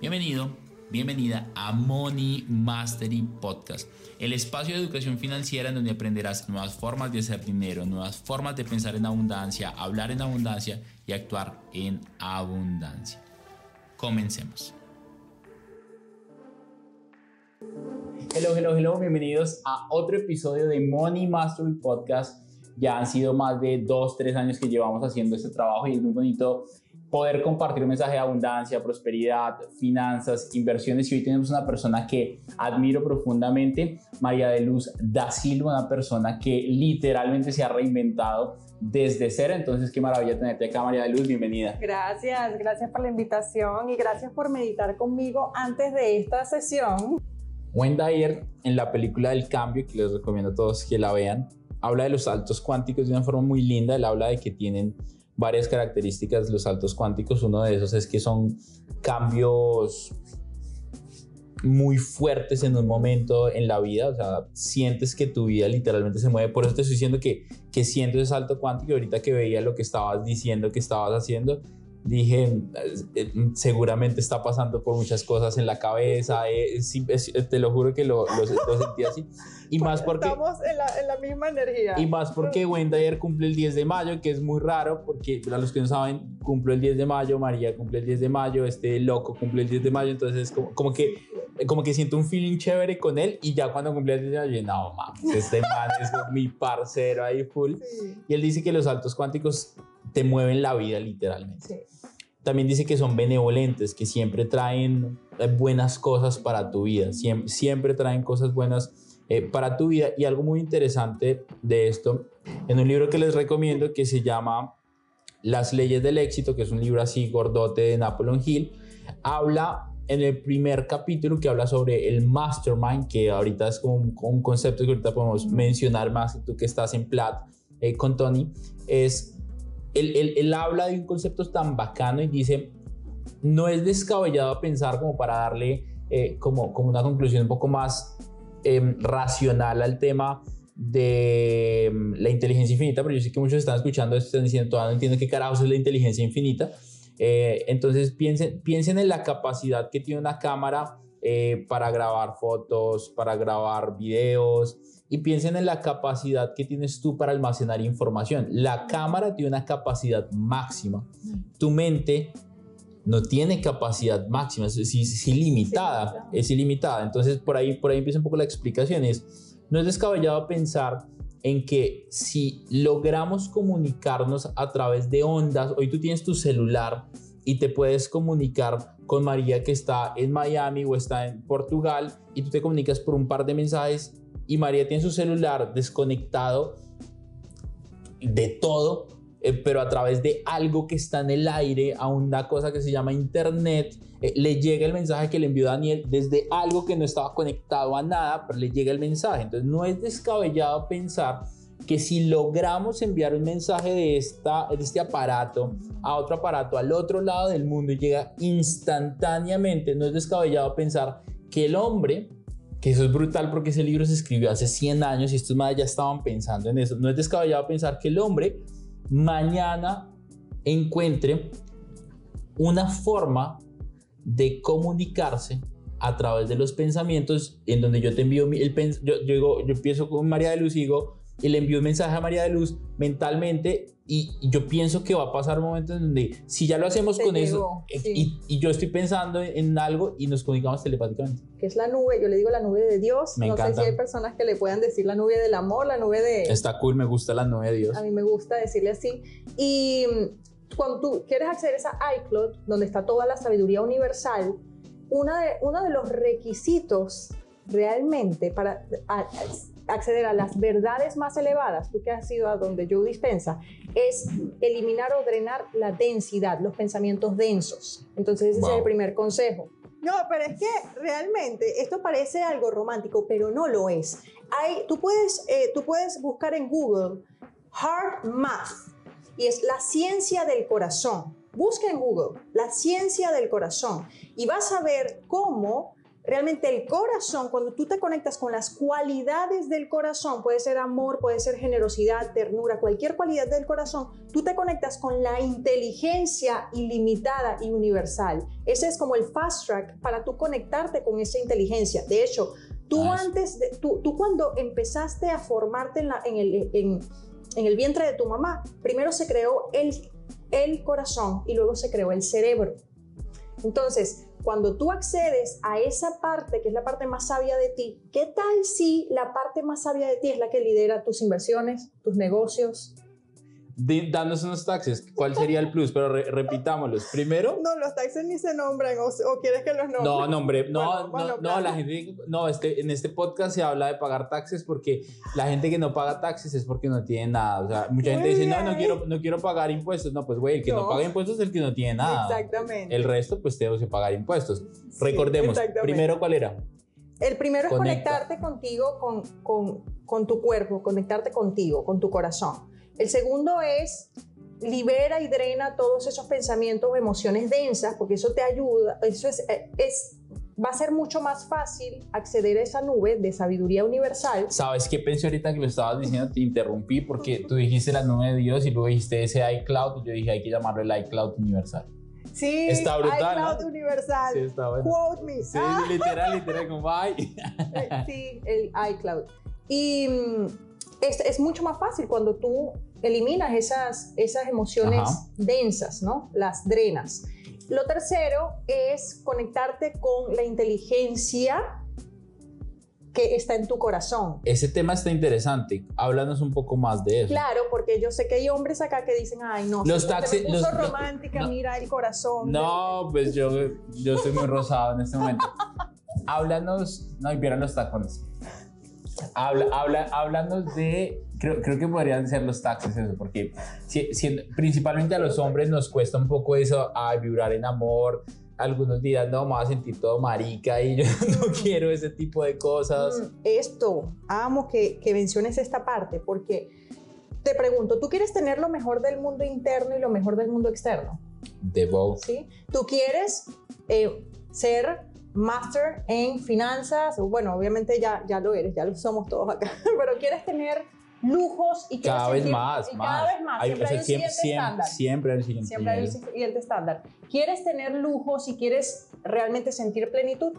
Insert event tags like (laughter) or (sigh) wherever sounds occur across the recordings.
Bienvenido, bienvenida a Money Mastery Podcast, el espacio de educación financiera en donde aprenderás nuevas formas de hacer dinero, nuevas formas de pensar en abundancia, hablar en abundancia y actuar en abundancia. Comencemos. Hello, hello, hello, bienvenidos a otro episodio de Money Mastery Podcast. Ya han sido más de dos, tres años que llevamos haciendo este trabajo y es muy bonito poder compartir un mensaje de abundancia, prosperidad, finanzas, inversiones. Y hoy tenemos una persona que admiro profundamente, María de Luz da Silva, una persona que literalmente se ha reinventado desde cero. Entonces, qué maravilla tenerte acá, María de Luz. Bienvenida. Gracias, gracias por la invitación y gracias por meditar conmigo antes de esta sesión. Wendy Dyer, en la película del cambio, que les recomiendo a todos que la vean, habla de los saltos cuánticos de una forma muy linda. Él habla de que tienen varias características los saltos cuánticos. Uno de esos es que son cambios muy fuertes en un momento en la vida, o sea, sientes que tu vida literalmente se mueve. Por eso te estoy diciendo que, que siento ese salto cuántico. Ahorita que veía lo que estabas diciendo que estabas haciendo, dije, eh, seguramente está pasando por muchas cosas en la cabeza, (laughs) eh, te lo juro que lo, sentí así. Y más porque... Estamos en la, en la, misma energía. Y más porque (laughs) Wendy ayer cumple el 10 de mayo, que es muy raro, porque para los que no saben, cumple el 10 de mayo, María cumple el 10 de mayo, este loco cumple el 10 de mayo, entonces como, como que como que siento un feeling chévere con él y ya cuando cumple el 10 de mayo, no mames, este man es (laughs) mi parcero ahí full. Y él dice que los saltos cuánticos te mueven la vida literalmente. También dice que son benevolentes, que siempre traen eh, buenas cosas para tu vida, siempre, traen cosas buenas eh, para tu vida. Y algo muy interesante de esto, en un libro que les recomiendo que se llama Las leyes del éxito, que es un libro así gordote de Napoleon Hill, habla en el primer capítulo que habla sobre el mastermind, que ahorita es como un, concepto que ahorita podemos mencionar más, tú que estás en Plat eh, con Tony, es él, habla de un concepto tan bacano y dice, no es descabellado pensar como para darle eh, como, una conclusión un poco más em, racional al tema de em, la inteligencia infinita, pero yo sé que muchos están escuchando esto y están diciendo, todavía no entiendo qué carajos es la inteligencia infinita. Eh, entonces piensen, piensen en la capacidad que tiene una cámara eh, para grabar fotos, para grabar videos, y piensen en la capacidad que tienes tú para almacenar información. La cámara tiene una capacidad máxima. Tu mente no tiene capacidad máxima, es, ilimitada, es ilimitada. Entonces, por ahí, por ahí empieza un poco la explicación. Es, no es descabellado pensar en que si logramos comunicarnos a través de ondas, hoy tú tienes tu celular y te puedes comunicar con María que está en Miami o está en Portugal y tú te comunicas por un par de mensajes y María tiene su celular desconectado de todo, eh, pero a través de algo que está en el aire, a una cosa que se llama internet, eh, le llega el mensaje que le envió Daniel desde algo que no estaba conectado a nada, pero le llega el mensaje. Entonces no es descabellado pensar que si logramos enviar un mensaje de, esta, este aparato a otro aparato al otro lado del mundo y llega instantáneamente, no es descabellado pensar que el hombre que eso es brutal porque ese libro se escribió hace 100 años y estos madres ya estaban pensando en eso. No es descabellado pensar que el hombre mañana encuentre una forma de comunicarse a través de los pensamientos en donde yo te envío el yo, yo, digo, yo empiezo con María de Luz digo y le envío un mensaje a María de Luz mentalmente y, yo pienso que va a pasar un momento en donde si ya lo hacemos con eso eh, y, yo estoy pensando en algo y nos comunicamos telepáticamente. Que es la nube, yo le digo la nube de Dios. Me no sé si hay personas que le puedan decir la nube del amor, la nube de... Está cool, me gusta la nube de Dios. A mí me gusta decirle así. Y cuando tú quieres acceder a esa iCloud, donde está toda la sabiduría universal, una de, uno de los requisitos realmente para acceder a las verdades más elevadas, tú que has ido a donde yo dispensa, es eliminar o drenar la densidad, los pensamientos densos. Entonces ese es el primer consejo. No, pero es que realmente esto parece algo romántico, pero no lo es. Hay, tú, puedes, eh, tú puedes buscar en Google Hard Math y es la ciencia del corazón. Busca en Google la ciencia del corazón y vas a ver cómo realmente el corazón, cuando tú te conectas con las cualidades del corazón, puede ser amor, puede ser generosidad, ternura, cualquier cualidad del corazón, tú te conectas con la inteligencia ilimitada y universal. Ese es como el fast track para tú conectarte con esa inteligencia. De hecho, tú antes, de, tú, tú, cuando empezaste a formarte en, la, en, el, en, en el vientre de tu mamá, primero se creó el, el corazón y luego se creó el cerebro. Entonces, cuando tú accedes a esa parte, que es la parte más sabia de ti, ¿qué tal si la parte más sabia de ti es la que lidera tus inversiones, tus negocios, Danos unos taxes. ¿Cuál sería el plus? Pero repitámoslos. Primero. No, los taxes ni se nombran. O, quieres que los nombren? No, nombre. No, no, no, la gente. No, este, en este podcast se habla de pagar taxes porque la gente que no paga taxes es porque no tiene nada. O sea, mucha gente dice, no, no quiero, no quiero pagar impuestos. No, pues, güey, el que no. paga impuestos es el que no tiene nada. Exactamente. El resto, pues, tengo que pagar impuestos. Recordemos. Primero, ¿cuál era? El primero es conectarte contigo, con, con, con tu cuerpo, conectarte contigo, con tu corazón. El segundo es libera y drena todos esos pensamientos o emociones densas, porque eso te ayuda, eso es, es, va a ser mucho más fácil acceder a esa nube de sabiduría universal. ¿Sabes qué pensé ahorita que lo estabas diciendo? Te interrumpí porque tú dijiste la nube de Dios y luego dijiste ese iCloud y yo dije hay que llamarlo el iCloud universal. Sí, está brutal. iCloud universal. Sí, está bueno. Quote me. Sí, literal, literal, como bye. sí, el iCloud. Y mm, es, es, mucho más fácil cuando tú eliminas esas, esas emociones densas, ¿no? Las drenas. Lo tercero es conectarte con la inteligencia que está en tu corazón. Ese tema está interesante. Háblanos un poco más de eso. Claro, porque yo sé que hay hombres acá que dicen, ay, no, los taxis, me puso romántica, mira el corazón. No, pues yo, yo estoy muy rosado en este momento. Háblanos, no, y vieron los tacones. Habla, habla, háblanos de creo, creo que podrían ser los taxes eso, porque si, principalmente a los hombres nos cuesta un poco eso, a vibrar en amor, algunos días no, me voy a sentir todo marica y yo (laughs) no quiero ese tipo de cosas. Mm, esto, amo que, que menciones esta parte, porque te pregunto, ¿tú quieres tener lo mejor del mundo interno y lo mejor del mundo externo? De both. ¿Sí? ¿Tú quieres eh, ser master en finanzas? Bueno, obviamente ya, ya lo eres, ya lo somos todos acá, (laughs) pero quieres tener lujos y cada vez más, cada vez más. siempre hay siguiente estándar. Siempre hay un siguiente, siempre hay un siguiente estándar. ¿Quieres tener lujos y quieres realmente sentir plenitud?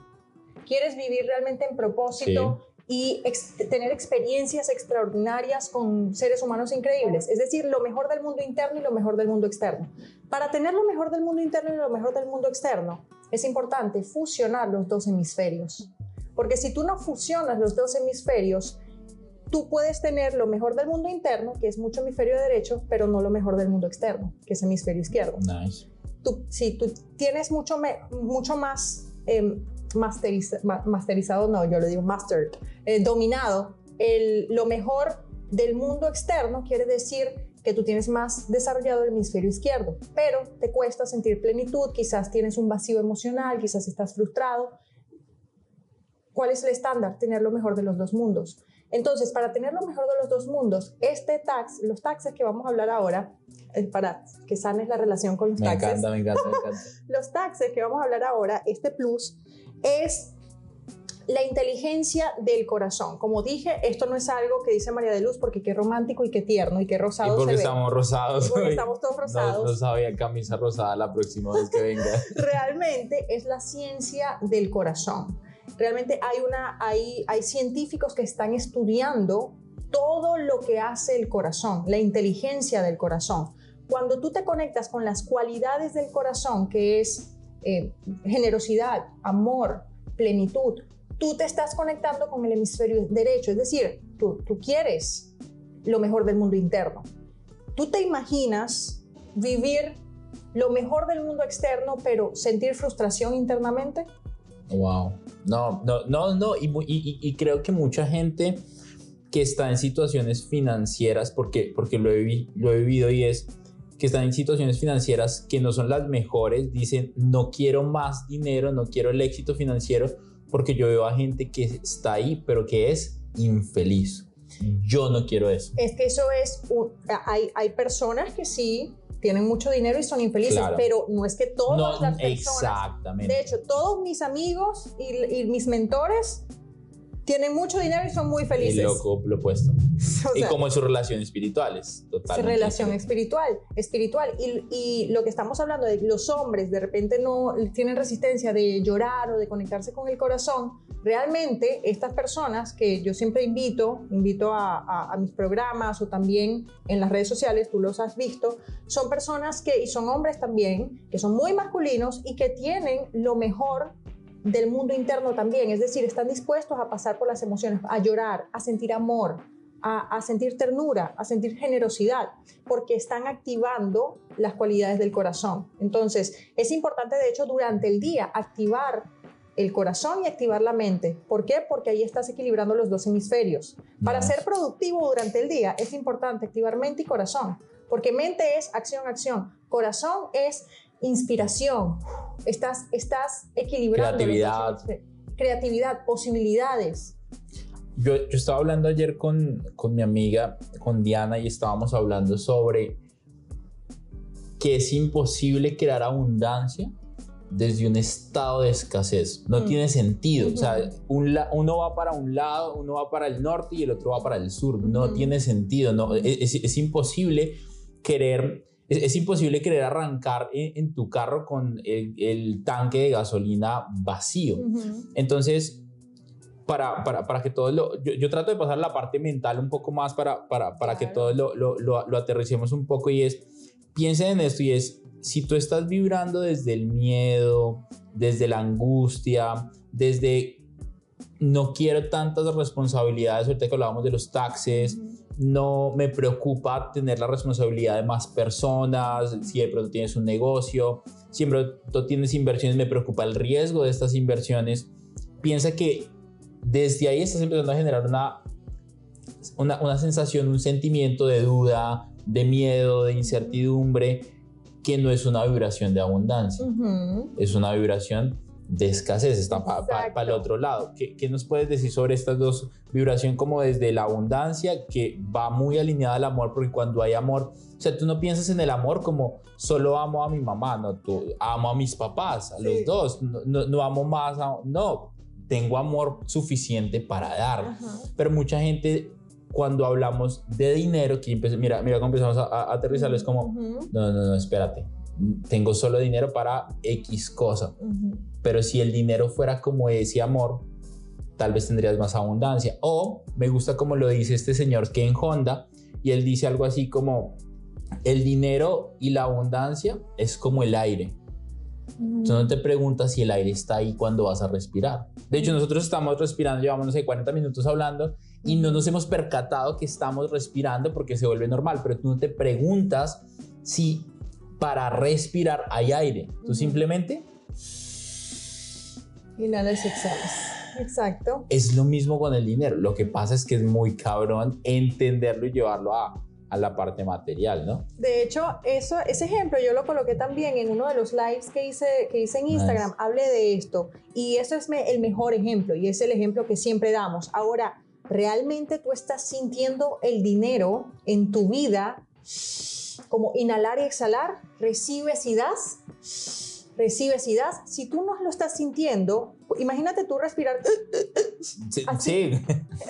¿Quieres vivir realmente en propósito? y tener experiencias extraordinarias con seres humanos increíbles. Es decir, lo mejor del mundo interno y lo mejor del mundo externo. Para tener lo mejor del mundo interno y lo mejor del mundo externo, es importante fusionar los dos hemisferios. Porque si tú no fusionas los dos hemisferios, tú puedes tener lo mejor del mundo interno, que es mucho hemisferio derecho, pero no lo mejor del mundo externo, que es hemisferio izquierdo. Nice. Tú, si tú tienes mucho, mucho más eh, masterizado, no, yo le digo mastered, eh, dominado, el, lo mejor del mundo externo quiere decir que tú tienes más desarrollado el hemisferio izquierdo, pero te cuesta sentir plenitud, quizás tienes un vacío emocional, quizás estás frustrado. ¿Cuál es el estándar? Tener lo mejor de los dos mundos. Entonces, para tener lo mejor de los dos mundos, este tax, los taxes que vamos a hablar ahora, eh, para que sanes la relación con los me taxes. Encanta, me encanta, me encanta. (laughs) los taxes que vamos a hablar ahora, este plus, es la inteligencia del corazón. Como dije, esto no es algo que dice María de Luz porque qué romántico y qué tierno y qué rosado y porque se estamos rosados. Y porque estamos todos (laughs) rosados. No, no sabía camisa rosada la próxima vez que venga. (laughs) Realmente es la ciencia del corazón realmente hay, una, hay, hay científicos que están estudiando todo lo que hace el corazón, la inteligencia del corazón. Cuando tú te conectas con las cualidades del corazón, que es eh, generosidad, amor, plenitud, tú te estás conectando con el hemisferio derecho, es decir, tú, tú quieres lo mejor del mundo interno. Tú te imaginas vivir lo mejor del mundo externo, pero sentir frustración internamente. Wow. No, no, no, no. Y, creo que mucha gente que está en situaciones financieras, porque, porque lo, he, lo he vivido y es que están en situaciones financieras que no son las mejores, dicen, no quiero más dinero, no quiero el éxito financiero, porque yo veo a gente que está ahí, pero que es infeliz. Yo no quiero eso. Es que eso es, hay, hay personas que sí tienen mucho dinero y son infelices, pero no es que todas las personas. Exactamente. De hecho, todos mis amigos y, mis mentores tienen mucho dinero y son muy felices. Y loco, lo opuesto. (laughs) y como en sus relaciones espirituales, totalmente. Su relación espiritual, espiritual. Y, y, lo que estamos hablando de los hombres de repente no tienen resistencia de llorar o de conectarse con el corazón, realmente estas personas que yo siempre invito, invito a, mis programas o también en las redes sociales, tú los has visto, son personas que, y son hombres también, que son muy masculinos y que tienen lo mejor del mundo interno también, es decir, están dispuestos a pasar por las emociones, a llorar, a sentir amor, a, a, sentir ternura, a sentir generosidad, porque están activando las cualidades del corazón. Entonces, es importante, de hecho, durante el día activar el corazón y activar la mente. ¿Por qué? Porque ahí estás equilibrando los dos hemisferios. Para ser productivo durante el día es importante activar mente y corazón, porque mente es acción, acción, corazón es inspiración. Estás, estás equilibrando. Creatividad. creatividad, posibilidades. Yo, yo, estaba hablando ayer con, con mi amiga, con Diana, y estábamos hablando sobre que es imposible crear abundancia desde un estado de escasez. No mm. tiene sentido. O sea, uno va para un lado, uno va para el norte y el otro va para el sur. No tiene sentido. No, es, imposible querer... Es, imposible querer arrancar en, tu carro con el, tanque de gasolina vacío. Entonces, para, para, para, que todo lo... Yo, trato de pasar la parte mental un poco más para, para, para que todo lo, lo, lo, lo aterricemos un poco y es, piensen en esto y es, si tú estás vibrando desde el miedo, desde la angustia, desde no quiero tantas responsabilidades, ahorita que hablábamos de los taxes, no me preocupa tener la responsabilidad de más personas, si de pronto tienes un negocio, si de pronto tienes inversiones, me preocupa el riesgo de estas inversiones. Piensa que desde ahí estás empezando a generar una, una, una sensación, un sentimiento de duda, de miedo, de incertidumbre que no es una vibración de abundancia, es una vibración de escasez, está para el otro lado. ¿Qué, ¿Qué, nos puedes decir sobre estas dos vibraciones como desde la abundancia, que va muy alineada al amor, porque cuando hay amor, o sea, tú no piensas en el amor como solo amo a mi mamá, no, tú amo a mis papás, a los dos, no, no, amo más, no, tengo amor suficiente para dar, pero mucha gente cuando hablamos de dinero, que mira, mira cómo empezamos a, aterrizarlo, es como, no, no, no, espérate, tengo solo dinero para X cosa, pero si el dinero fuera como ese amor, tal vez tendrías más abundancia. O me gusta como lo dice este señor que en Honda, y él dice algo así como, el dinero y la abundancia es como el aire. Tú no te preguntas si el aire está ahí cuando vas a respirar. De hecho, nosotros estamos respirando, llevamos, no sé, 40 minutos hablando y no nos hemos percatado que estamos respirando porque se vuelve normal, pero tú no te preguntas si para respirar hay aire. Tú simplemente... Inhalas y exhalas. Exacto. Es lo mismo con el dinero. Lo que pasa es que es muy cabrón entenderlo y llevarlo a, a la parte material, ¿no? De hecho, eso, ese ejemplo yo lo coloqué también en uno de los lives que hice, que hice en Instagram. Hablé de esto. Y eso es el mejor ejemplo y es el ejemplo que siempre damos. Ahora, ¿realmente tú estás sintiendo el dinero en tu vida como inhalar y exhalar? ¿Recibes y das? recibes y das. Si tú no lo estás sintiendo, imagínate tú respirar. Sí.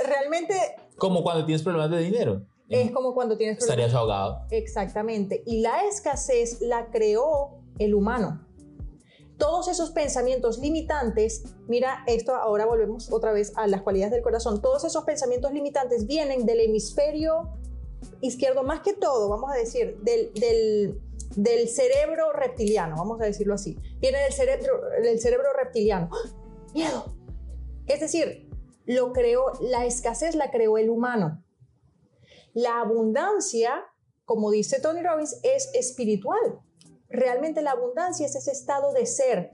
Realmente. Como cuando tienes problemas de dinero. Es como cuando tienes problemas. Estarías ahogado. Exactamente. Y la escasez la creó el humano todos esos pensamientos limitantes, mira esto, ahora volvemos otra vez a las cualidades del corazón, todos esos pensamientos limitantes vienen del hemisferio izquierdo, más que todo, vamos a decir, del, del, cerebro reptiliano, vamos a decirlo así, viene del cerebro, del cerebro reptiliano. (gasps) Miedo. Es decir, lo creó, la escasez la creó el humano. La abundancia, como dice Tony Robbins, es espiritual. Realmente la abundancia es ese estado de ser.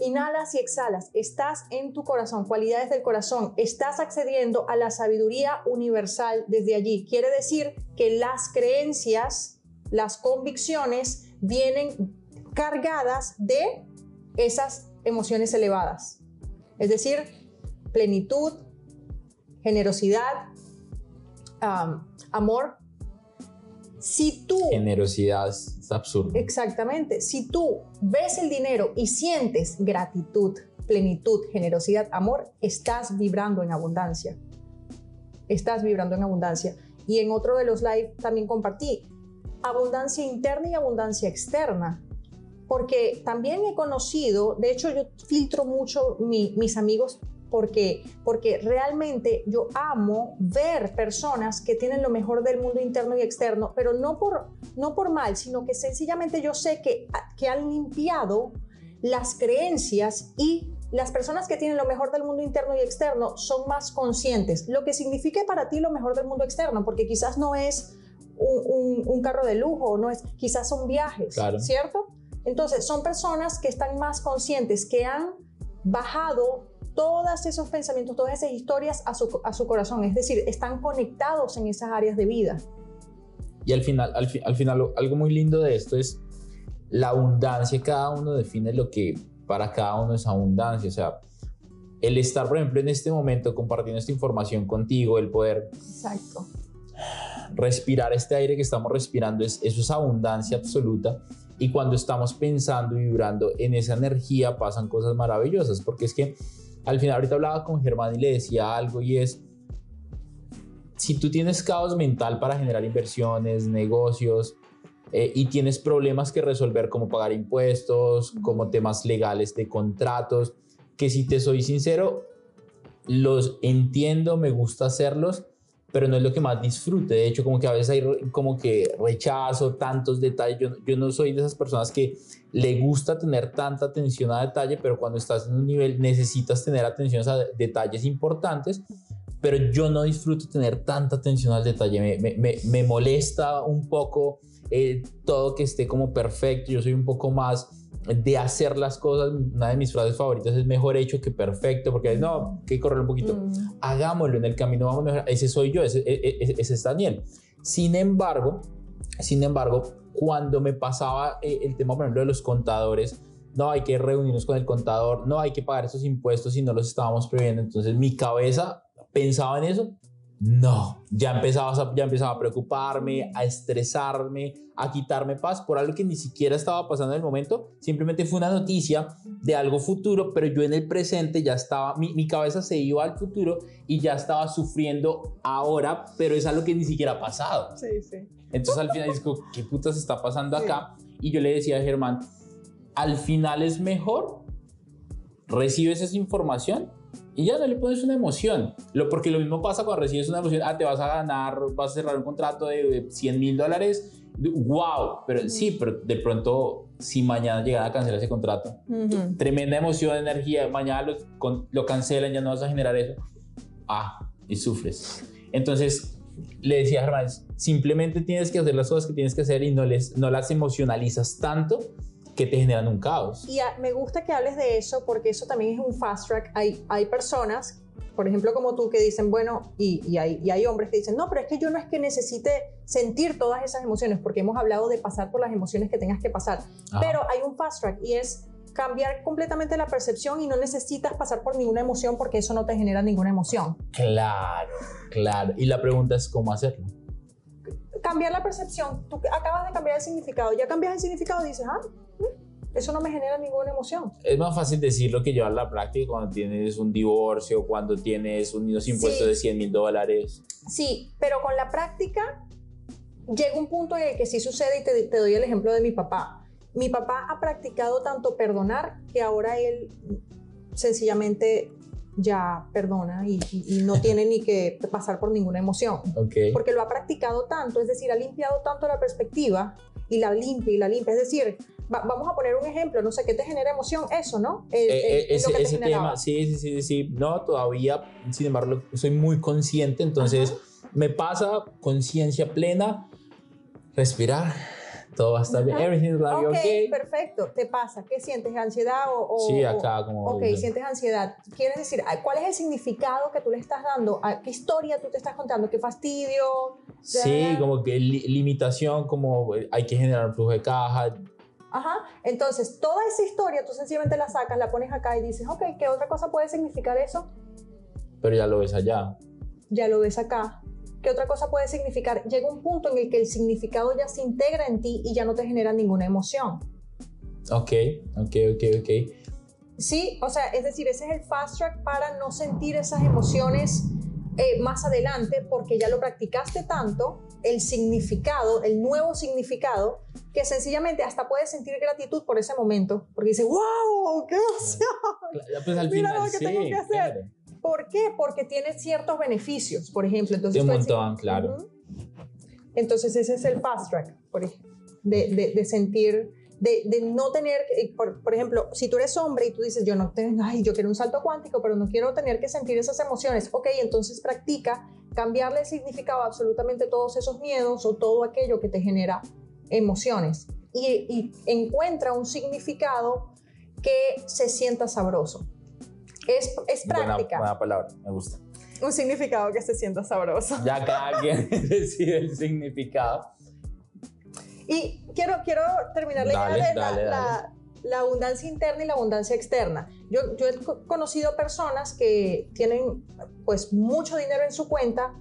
Inhalas y exhalas, estás en tu corazón, cualidades del corazón, estás accediendo a la sabiduría universal desde allí. Quiere decir que las creencias, las convicciones vienen cargadas de esas emociones elevadas. Es decir, plenitud, generosidad, um, amor. Si tú... Generosidad es absurdo. Exactamente. Si tú ves el dinero y sientes gratitud, plenitud, generosidad, amor, estás vibrando en abundancia. Estás vibrando en abundancia. Y en otro de los live también compartí abundancia interna y abundancia externa. Porque también he conocido, de hecho yo filtro mucho mis amigos porque, porque realmente yo amo ver personas que tienen lo mejor del mundo interno y externo, pero no por, no por mal, sino que sencillamente yo sé que, que han limpiado las creencias y las personas que tienen lo mejor del mundo interno y externo son más conscientes, lo que significa para ti lo mejor del mundo externo, porque quizás no es un, carro de lujo, no es, quizás son viajes, ¿cierto? Entonces, son personas que están más conscientes, que han bajado todos esos pensamientos, todas esas historias a su, a su corazón, es decir, están conectados en esas áreas de vida. Y al final, al, al final, algo muy lindo de esto es la abundancia, cada uno define lo que para cada uno es abundancia. O sea, el estar, por ejemplo, en este momento compartiendo esta información contigo, el poder Exacto. Respirar este aire que estamos respirando, es, eso es abundancia absoluta. Y cuando estamos pensando y vibrando en esa energía pasan cosas maravillosas, porque es que al final ahorita hablaba con Germán y le decía algo y es, si tú tienes caos mental para generar inversiones, negocios, eh, y tienes problemas que resolver como pagar impuestos, como temas legales de contratos, que si te soy sincero, los entiendo, me gusta hacerlos, pero no es lo que más disfrute. De hecho, como que a veces hay como que rechazo, tantos detalles. Yo, no soy de esas personas que le gusta tener tanta atención a detalle, pero cuando estás en un nivel necesitas tener atención a detalles importantes pero yo no disfruto tener tanta atención al detalle, me, me, me molesta un poco eh, todo que esté como perfecto. Yo soy un poco más de hacer las cosas. Una de mis frases favoritas es mejor hecho que perfecto, porque no, que correr un poquito. Mm. Hagámoslo en el camino, vamos mejor. Ese soy yo, ese, e, e, ese, ese es Daniel. Sin embargo, sin embargo, cuando me pasaba eh, el tema, por ejemplo, de los contadores, no hay que reunirnos con el contador, no hay que pagar esos impuestos si no los estábamos previendo. Entonces mi cabeza pensaba en eso no, ya empezaba, a, ya empezaba a preocuparme, a estresarme, a quitarme paz por algo que ni siquiera estaba pasando en el momento. Simplemente fue una noticia de algo futuro, pero yo en el presente ya estaba, mi, mi cabeza se iba al futuro y ya estaba sufriendo ahora, pero es algo que ni siquiera ha pasado. Sí, sí. Entonces al final digo, ¿qué putas está pasando acá? Y yo le decía a Germán, al final es mejor, recibes esa información y ya no le pones una emoción. Lo, porque lo mismo pasa cuando recibes una emoción, ah, te vas a ganar, vas a cerrar un contrato de 100 mil dólares, wow, pero sí, pero de pronto si mañana llegan a cancelar ese contrato, tremenda emoción, energía, mañana lo, lo, cancelan, ya no vas a generar eso, ah, y sufres. Entonces, le decía a Germán, simplemente tienes que hacer las cosas que tienes que hacer y no, les, no las emocionalizas tanto que te generan un caos. Y me gusta que hables de eso porque eso también es un fast track. Hay, hay personas, por ejemplo, como tú, que dicen, bueno, y, y, hay, y hay hombres que dicen, no, pero es que yo no es que necesite sentir todas esas emociones, porque hemos hablado de pasar por las emociones que tengas que pasar. Pero hay un fast track y es cambiar completamente la percepción y no necesitas pasar por ninguna emoción porque eso no te genera ninguna emoción. Claro, claro. Y la pregunta es cómo hacerlo. Cambiar la percepción. Tú acabas de cambiar el significado. Ya cambias el significado y dices, ah, eso no me genera ninguna emoción. Es más fácil decirlo que llevar la práctica cuando tienes un divorcio, cuando tienes unos impuestos de 100 mil dólares. Sí, pero con la práctica llega un punto en el que sí sucede y te, doy el ejemplo de mi papá. Mi papá ha practicado tanto perdonar que ahora él sencillamente ya perdona y, no tiene ni que pasar por ninguna emoción. (laughs) Porque lo ha practicado tanto, es decir, ha limpiado tanto la perspectiva y la limpia y la limpia. Es decir, vamos a poner un ejemplo, no sé qué te genera emoción, eso, ¿no? Eh, eh, ese, tema, sí, sí, sí, sí, no, todavía, sin embargo, soy muy consciente, entonces me pasa conciencia plena, respirar. Todo va a estar bien. Everything's gonna be okay. perfecto. ¿Te pasa? ¿Qué sientes? ¿Ansiedad o...? sí, acá como... Ok, sientes ansiedad. ¿Quieres decir, cuál es el significado que tú le estás dando? ¿Qué historia tú te estás contando? ¿Qué fastidio? Sí, como que limitación, como eh, hay que generar un flujo de caja, Ajá. Entonces, toda esa historia tú sencillamente la sacas, la pones acá y dices, ok, ¿qué otra cosa puede significar eso? Pero ya lo ves allá. Ya lo ves acá. ¿Qué otra cosa puede significar? Llega un punto en el que el significado ya se integra en ti y ya no te genera ninguna emoción. Ok, ok, ok, ok. Sí, o sea, es decir, ese es el fast track para no sentir esas emociones eh, más adelante porque ya lo practicaste tanto, el significado, el nuevo significado, que sencillamente hasta puedes sentir gratitud por ese momento, porque dices, wow, qué emoción. Pues al Mira final, lo que sí, tengo que hacer. claro. ¿Por qué? Porque tiene ciertos beneficios, por ejemplo. Entonces, De un montón, claro. Ujú. Entonces ese es el fast track, por ej- de, de, de sentir, de, de no tener, eh, por, por ejemplo, si tú eres hombre y tú dices, yo no tengo, ay, yo quiero un salto cuántico, pero no quiero tener que sentir esas emociones, ok, entonces practica cambiarle el significado a absolutamente todos esos miedos o todo aquello que te genera emociones y, y encuentra un significado que se sienta sabroso. Es, es Buena, práctica, buena palabra, me gusta. un significado que se sienta sabroso. Ya cada quien (laughs) decide el significado. Y quiero, quiero terminar la idea Dale, de la, dale, la- la abundancia interna y la abundancia externa. Yo, yo he co- conocido personas que tienen pues mucho dinero en su cuenta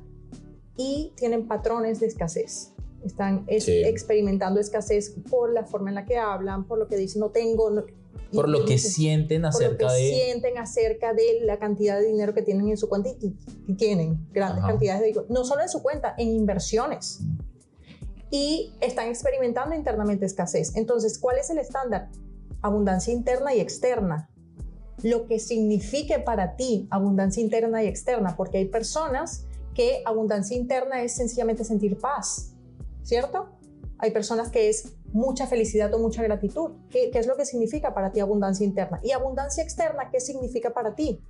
y tienen patrones de escasez. Están es- Sí. experimentando escasez por la forma en la que hablan, por lo que dicen no tengo. no- Por lo que dicen- sienten por lo que acerca de... sienten acerca de la cantidad de dinero que tienen en su cuenta y, y tienen grandes Ajá. cantidades de dinero, no solo en su cuenta, en inversiones. Y están experimentando internamente escasez. Entonces, ¿cuál es el estándar? Abundancia interna y externa. Lo que signifique para ti abundancia interna y externa, porque hay personas que abundancia interna es sencillamente sentir paz, ¿cierto? Hay personas que es mucha felicidad o mucha gratitud. ¿Qué, qué es lo que significa para ti abundancia interna? Y abundancia externa, ¿qué significa para ti?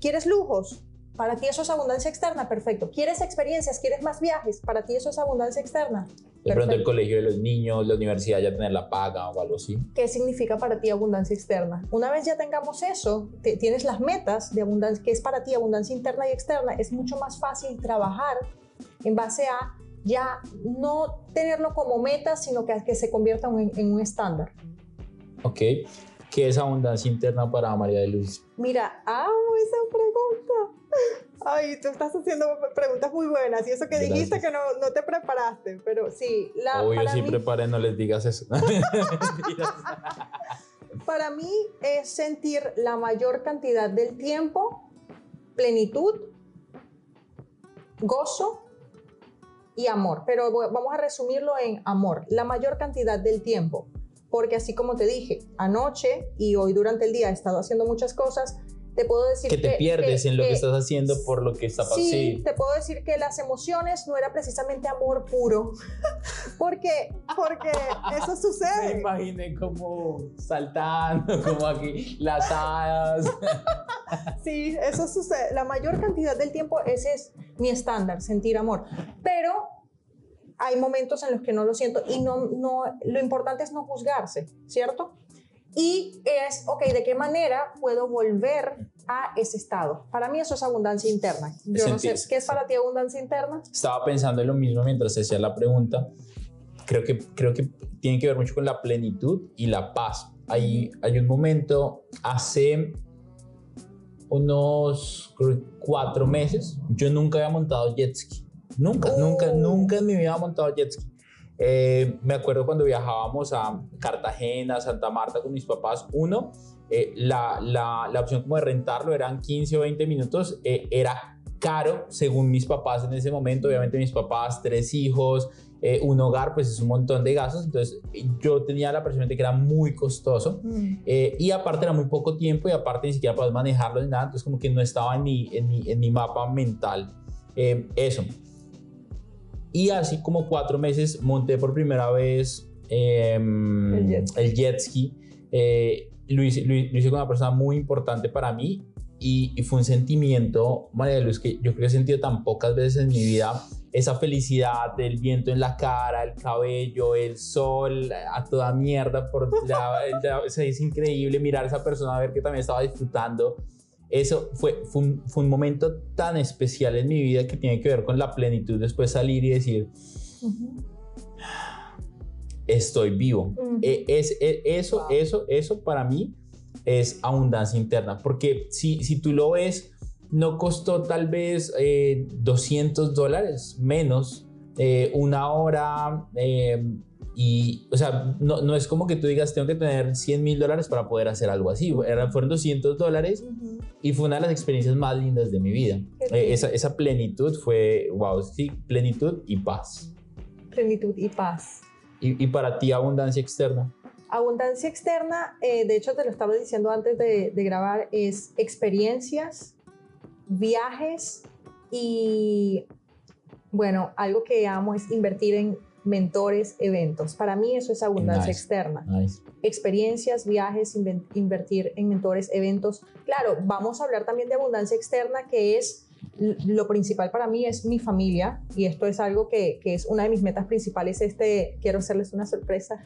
¿Quieres lujos? Para ti eso es abundancia externa, perfecto. ¿Quieres experiencias? ¿Quieres más viajes? Para ti eso es abundancia externa. De pronto el colegio de los niños, la universidad ya tener la paga o algo así. ¿Qué significa para ti abundancia externa? Una vez ya tengamos eso, te- tienes las metas de abundancia, que es para ti abundancia interna y externa, es mucho más fácil trabajar en base a ya no tenerlo como meta, sino que, que se convierta en, en un estándar. ¿Ok? ¿Qué es abundancia interna para María de Luz? Mira, amo esa pregunta. (laughs) Ay, tú estás haciendo preguntas muy buenas y eso que dijiste que no, no te preparaste, pero sí, la, Obvio, para sí, mí- prepare, no les digas eso. (laughs) Para mí es sentir la mayor cantidad del tiempo, plenitud, gozo y amor. Pero vamos a resumirlo en amor, la mayor cantidad del tiempo. Porque así como te dije, anoche y hoy durante el día he estado haciendo muchas cosas, te puedo decir que te pierdes en lo que que- estás haciendo por lo que está pasando. Sí, Sí. te puedo decir que las emociones no era precisamente amor puro. porque, porque eso Me sucede. imaginé como saltando, como aquí, las hadas. Sí, eso sucede. La mayor cantidad del tiempo ese es mi estándar, sentir amor. Pero hay momentos en los que no lo siento y no, no, lo importante es no juzgarse, ¿cierto? Y es, ok, ¿de qué manera puedo volver a ese estado? Para mí eso es abundancia interna. Yo no sé, ¿qué es para ti abundancia interna? Estaba pensando en lo mismo mientras hacía la pregunta. Creo que, creo que tiene que ver mucho con la plenitud y la paz. Hay, hay un momento, hace unos cuatro meses, yo nunca había montado jet ski. Nunca, nunca, nunca en mi vida había montado jet ski. Eh, me acuerdo cuando viajábamos a Cartagena, Santa Marta con mis papás, uno, eh, la, la, la opción como de rentarlo eran 15 o 20 minutos, eh, era caro según mis papás en ese momento, obviamente mis papás, tres hijos, eh, un hogar, pues es un montón de gastos, entonces yo tenía la percepción de que era muy costoso. Eh, y aparte era muy poco tiempo y aparte ni siquiera podías manejarlo ni nada, entonces como que no estaba en mi, en mi, en mi mapa mental eh, eso. Y así como cuatro meses monté por primera vez em, El jet ski. el jet ski. Eh, lo, hice, lo, lo hice con una persona muy importante para mí y, y fue un sentimiento, María de Luz, que yo creo que he sentido tan pocas veces en mi vida. Esa felicidad del viento en la cara, el cabello, el sol, a toda mierda. Por la, la- o sea, es increíble mirar a esa persona, a ver que también estaba disfrutando. Eso fue, fue, un, fue un momento tan especial en mi vida que tiene que ver con la plenitud. Después salir y decir, estoy vivo. Eh, es, eh, eso, Wow. eso, eso para mí es abundancia interna. Porque si, si tú lo ves no costó tal vez 200 dólares, menos, una hora. Y, o sea, no, no, es como que tú digas, tengo que tener 100 mil dólares para poder hacer algo así. Era, fueron 200 dólares y fue una de las experiencias más lindas de mi vida. esa, esa plenitud fue, wow, sí, plenitud y paz. Plenitud y paz. ¿Y, y para ti abundancia externa? Abundancia externa, eh, de hecho te lo estaba diciendo antes de, de, grabar, es experiencias, viajes y, bueno, algo que amo es invertir en mentores, eventos. Para mí eso es abundancia externa. Experiencias, viajes, invertir en mentores, eventos. Claro, vamos a hablar también de abundancia externa, que es lo principal para mí es mi familia y esto es algo que, que es una de mis metas principales. Este, quiero hacerles una sorpresa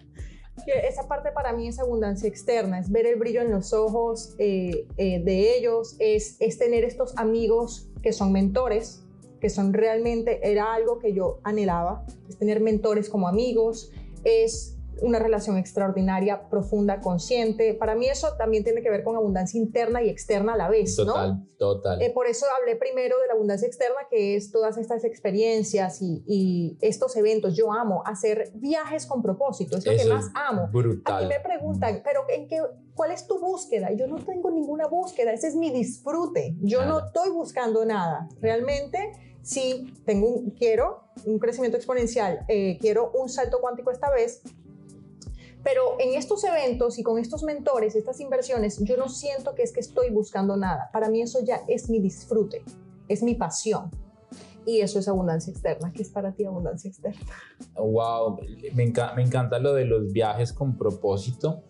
esa parte para mí es abundancia externa, es ver el brillo en los ojos eh, eh, de ellos, es, es tener estos amigos que son mentores, que son realmente, era algo que yo anhelaba, es tener mentores como amigos, es una relación extraordinaria, profunda, consciente. Para mí eso también tiene que ver con abundancia interna y externa a la vez, total, ¿no? Total, eh, por eso hablé primero de la abundancia externa, que es todas estas experiencias y, estos eventos. Yo amo hacer viajes con propósito, es lo que más amo. Brutal. A mí me preguntan, ¿pero en qué, cuál es tu búsqueda? Yo no tengo ninguna búsqueda, ese es mi disfrute. Yo no estoy buscando nada. Realmente sí tengo un, quiero un crecimiento exponencial, eh, quiero un salto cuántico esta vez, pero en estos eventos y con estos mentores, estas inversiones, yo no siento que es que estoy buscando nada. Para mí eso ya es mi disfrute, es mi pasión. Y eso es abundancia externa. ¿Qué es para ti abundancia externa? Wow, me, me encanta lo de los viajes con propósito.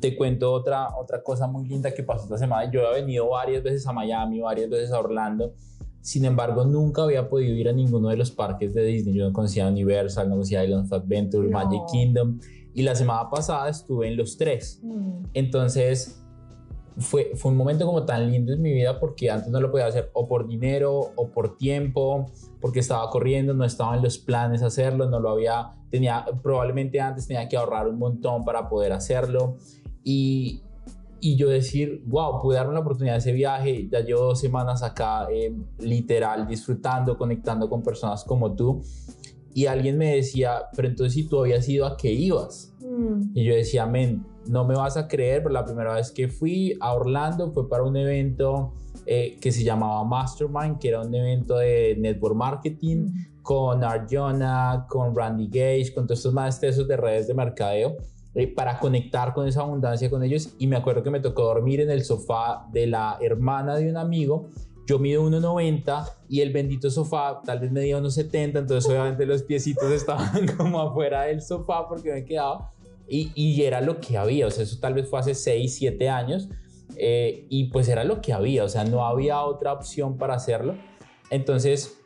Te cuento otra, otra cosa muy linda que pasó esta semana. Yo he venido varias veces a Miami, varias veces a Orlando. Sin embargo, nunca había podido ir a ninguno de los parques de Disney. Yo no conocía Universal, no conocía Islands Adventure, Magic Kingdom. Y la semana pasada estuve en los tres. Mm. Entonces, fue, fue un momento como tan lindo en mi vida porque antes no lo podía hacer o por dinero o por tiempo, porque estaba corriendo, no estaba en los planes hacerlo, no lo había, tenía, probablemente antes tenía que ahorrar un montón para poder hacerlo. Y, y yo decir, wow, pude darme la oportunidad de ese viaje, ya llevo dos semanas acá, eh, literal, disfrutando, conectando con personas como tú y alguien me decía, pero entonces si tú habías ido a qué ibas. Mm. Y yo decía, men, no me vas a creer, pero la primera vez que fui a Orlando fue para un evento eh, que se llamaba Mastermind, que era un evento de network marketing mm. con Arjona, con Randy Gage, con todos estos maestros de redes de mercadeo. Eh, para conectar con esa abundancia con ellos y me acuerdo que me tocó dormir en el sofá de la hermana de un amigo yo mido 1,90 y el bendito sofá tal vez medía 1,70, entonces obviamente los piecitos (laughs) estaban como afuera del sofá porque me quedaba. Y, era lo que había, o sea, eso tal vez fue hace 6, 7 años. Eh, y pues era lo que había, o sea, no había otra opción para hacerlo. Entonces,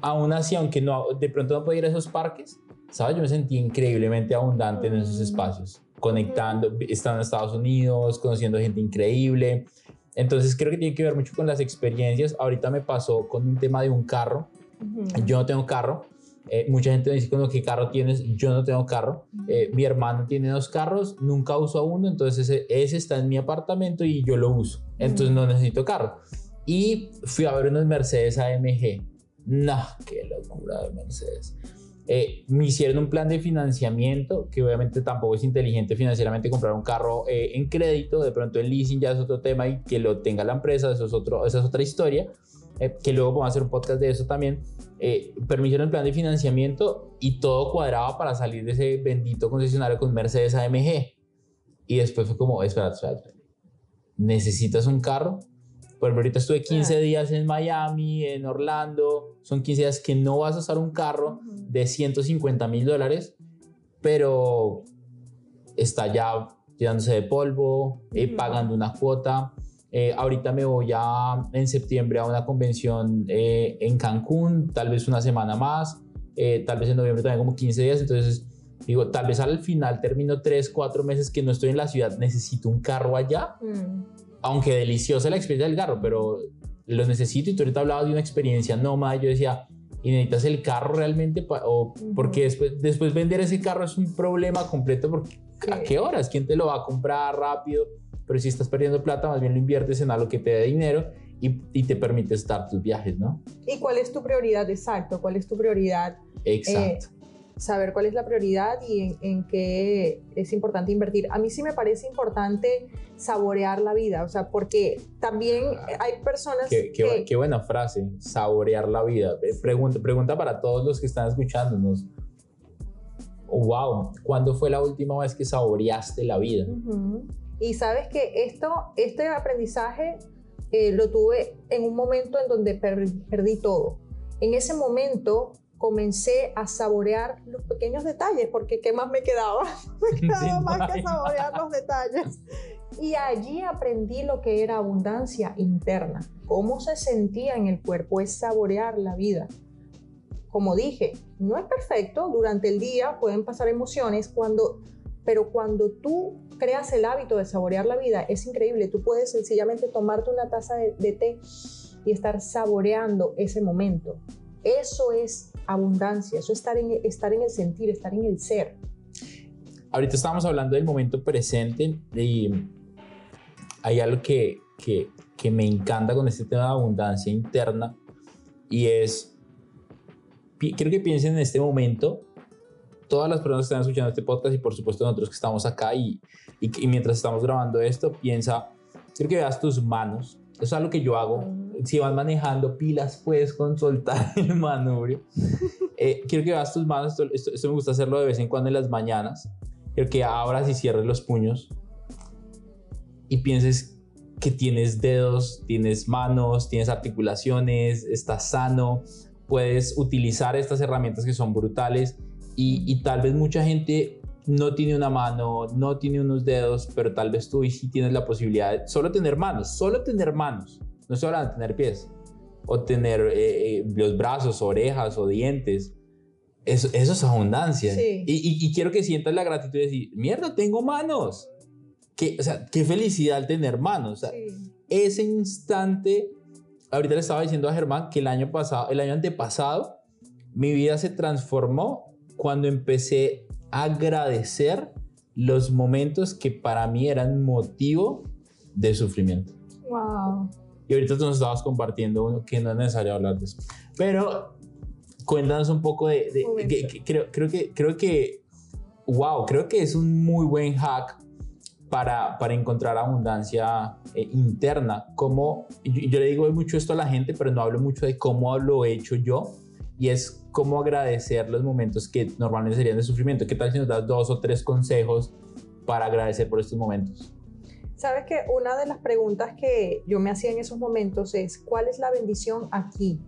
aún así, aunque no, de pronto no podía ir a esos parques, ¿sabes? Yo me sentí increíblemente abundante en esos espacios, conectando, estando en Estados Unidos, conociendo gente increíble, entonces creo que tiene que ver mucho con las experiencias. Ahorita me pasó con un tema de un carro. Yo no tengo carro. Eh, mucha gente me dice, ¿qué carro tienes? Yo no tengo carro. Eh, mi hermano tiene dos carros, nunca uso uno, entonces ese, está en mi apartamento y yo lo uso. Entonces no necesito carro. Y fui a ver unos Mercedes AMG. No, qué locura de Mercedes. Eh, me hicieron un plan de financiamiento, que obviamente tampoco es inteligente financieramente comprar un carro eh, en crédito, de pronto en leasing ya es otro tema y que lo tenga la empresa, eso es otro, esa es otra historia, eh, que luego vamos a hacer un podcast de eso también. pero me hicieron el plan de financiamiento y todo cuadraba para salir de ese bendito concesionario con Mercedes AMG. Y después fue como, espera, espera, espera. ¿necesitas un carro? Por ejemplo, ahorita estuve 15 días en Miami, en Orlando. Son 15 días que no vas a usar un carro de 150 mil dólares, pero está ya llenándose de polvo, eh, pagando una cuota. Eh, ahorita me voy a, en septiembre a una convención eh, en Cancún, tal vez una semana más, tal vez en noviembre también como 15 días. Entonces, digo, tal vez al final termino 3, 4 meses que no estoy en la ciudad, necesito un carro allá. Mm aunque deliciosa la experiencia del carro, pero lo necesito y tú ahorita hablabas de una experiencia nómada, yo decía, ¿y necesitas el carro realmente? o, porque después, después vender ese carro es un problema completo porque ¿a qué horas? ¿Quién te lo va a comprar rápido? pero si estás perdiendo plata, más bien lo inviertes en algo que te dé dinero y, y te permite estar tus viajes, ¿no? ¿Y cuál es tu prioridad exacto? ¿Cuál es tu prioridad? Exacto. Eh, saber cuál es la prioridad y en, en, qué es importante invertir. A mí sí me parece importante saborear la vida, o sea, porque también hay personas qué, qué, que... Qué buena frase, saborear la vida. Pregunta, pregunta para todos los que están escuchándonos. wow, ¿cuándo fue la última vez que saboreaste la vida? Uh -huh. Y sabes que esto, este aprendizaje eh, lo tuve en un momento en donde per perdí todo. En ese momento comencé a saborear los pequeños detalles, porque ¿qué más me quedaba? (laughs) me quedaba más que saborear los detalles. Y allí aprendí lo que era abundancia interna, cómo se sentía en el cuerpo, es saborear la vida. Como dije, no es perfecto, durante el día pueden pasar emociones, cuando, pero cuando tú creas el hábito de saborear la vida, es increíble, tú puedes sencillamente tomarte una taza de, de té y estar saboreando ese momento. Eso es abundancia, eso es estar en, estar en el sentir, estar en el ser. Ahorita estábamos hablando del momento presente y hay algo que, que, que me encanta con este tema de abundancia interna y es, quiero que piensen en este momento, todas las personas que están escuchando este podcast y por supuesto nosotros que estamos acá y, y, y mientras estamos grabando esto, piensa, quiero que veas tus manos, eso es algo que yo hago. Si vas manejando pilas, puedes con soltar (laughs) el manubrio. Eh, quiero que veas tus manos. Esto, esto, esto, me gusta hacerlo de vez en cuando en las mañanas. Quiero que abras y cierres los puños y pienses que tienes dedos, tienes manos, tienes articulaciones, estás sano. Puedes utilizar estas herramientas que son brutales y, y tal vez mucha gente no tiene una mano, no tiene unos dedos, pero tal vez tú y sí tienes la posibilidad de solo tener manos, solo tener manos, no solo de tener pies, o tener eh, los brazos, orejas o dientes. Eso, eso es abundancia. Sí. Y, y, y, quiero que sientas la gratitud de decir, mierda, tengo manos. Qué, o sea, qué felicidad tener manos. O sea, Sí. ese instante, ahorita le estaba diciendo a Germán que el año pasado, el año antepasado, mi vida se transformó cuando empecé agradecer los momentos que para mí eran motivo de sufrimiento. Wow. Y ahorita tú nos estabas compartiendo uno que no es necesario hablar de eso. Pero cuéntanos un poco de... de que, que, creo, creo, que, creo que, wow, creo que es un muy buen hack para, para encontrar abundancia eh, interna. Como, yo, yo le digo mucho esto a la gente, pero no hablo mucho de cómo lo he hecho yo. Y es cómo agradecer los momentos que normalmente serían de sufrimiento. ¿Qué tal si nos das dos o tres consejos para agradecer por estos momentos? Sabes que una de las preguntas que yo me hacía en esos momentos es, ¿cuál es la bendición aquí?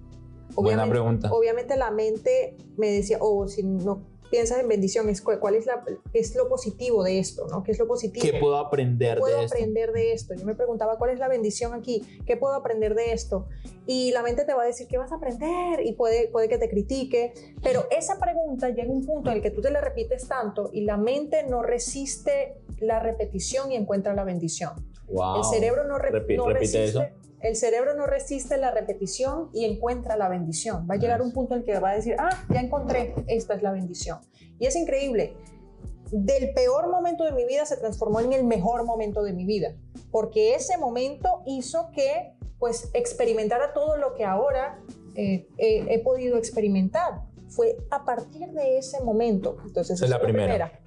Buena pregunta. Obviamente la mente me decía, o oh, si no piensas en bendición, es cuál es, la, es lo positivo de esto, ¿no? ¿Qué es lo positivo? ¿Qué puedo aprender ¿Qué puedo de esto? aprender de esto? Yo me preguntaba, ¿cuál es la bendición aquí? ¿Qué puedo aprender de esto? Y la mente te va a decir, ¿qué vas a aprender? Y puede, puede que te critique, pero esa pregunta llega a un punto en el que tú te la repites tanto y la mente no resiste la repetición y encuentra la bendición. Wow. El cerebro no, re Repi no repite resiste... eso. El cerebro no resiste la repetición y encuentra la bendición. Va a llegar un punto en el que va a decir, ah, ya encontré, esta es la bendición. Y es increíble. Del peor momento de mi vida se transformó en el mejor momento de mi vida, porque ese momento hizo que pues experimentara todo lo que ahora eh, eh, he podido experimentar. Fue a partir de ese momento. Entonces, es la primera. primera.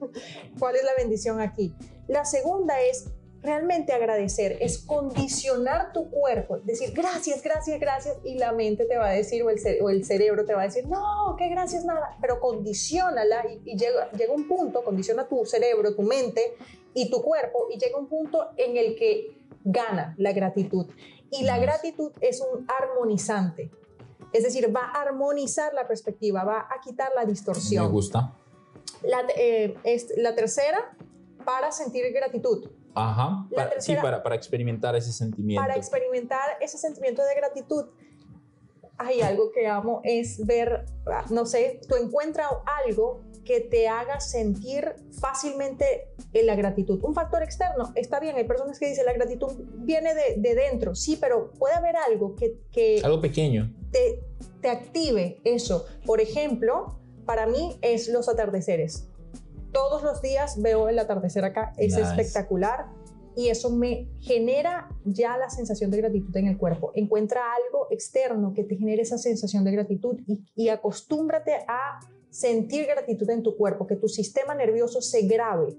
(laughs) ¿Cuál es la bendición aquí? La segunda es realmente agradecer, es condicionar tu cuerpo, decir gracias, gracias, gracias, y la mente te va a decir, o el, cere o el cerebro te va a decir, no, que gracias, nada, pero condicionala y, y llega, llega un punto, condiciona tu cerebro, tu mente y tu cuerpo, y llega un punto en el que gana la gratitud. Y la gratitud es un armonizante, es decir, va a armonizar la perspectiva, va a quitar la distorsión. Me gusta. La, eh, es, la tercera, para sentir gratitud. Ajá. La Para, tercera- sí, para, para experimentar ese sentimiento. Para experimentar ese sentimiento de gratitud, hay algo que amo, es ver, ah, no sé, tú encuentras algo que te haga sentir fácilmente en la gratitud. Un factor externo, está bien, hay personas que dicen la gratitud viene de, de dentro, sí, pero puede haber algo que, que Algo pequeño. te, te active eso. Por ejemplo, para mí es los atardeceres. Todos los días veo el atardecer acá, es Nice. espectacular. y eso me genera ya la sensación de gratitud en el cuerpo. Encuentra algo externo que te genere esa sensación de gratitud y, y acostúmbrate a sentir gratitud en tu cuerpo, que tu sistema nervioso se grabe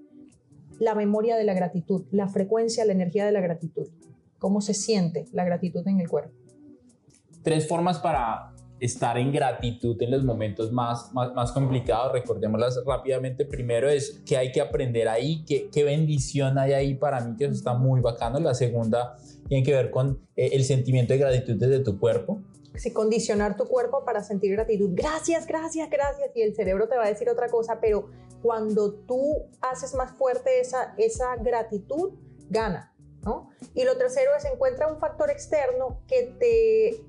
la memoria de la gratitud, la frecuencia, la energía de la gratitud, cómo se siente la gratitud en el cuerpo. Tres formas para estar en gratitud en los momentos más, más, más, complicados, recordémoslas rápidamente. Primero es que hay que aprender ahí, qué, qué bendición hay ahí para mí, que eso está muy bacano. La segunda tiene que ver con eh, el sentimiento de gratitud desde tu cuerpo. Sí, condicionar tu cuerpo para sentir gratitud. Gracias, gracias, gracias. Y el cerebro te va a decir otra cosa, pero cuando tú haces más fuerte esa, esa gratitud, gana. ¿no? Y lo tercero es encuentra un factor externo que te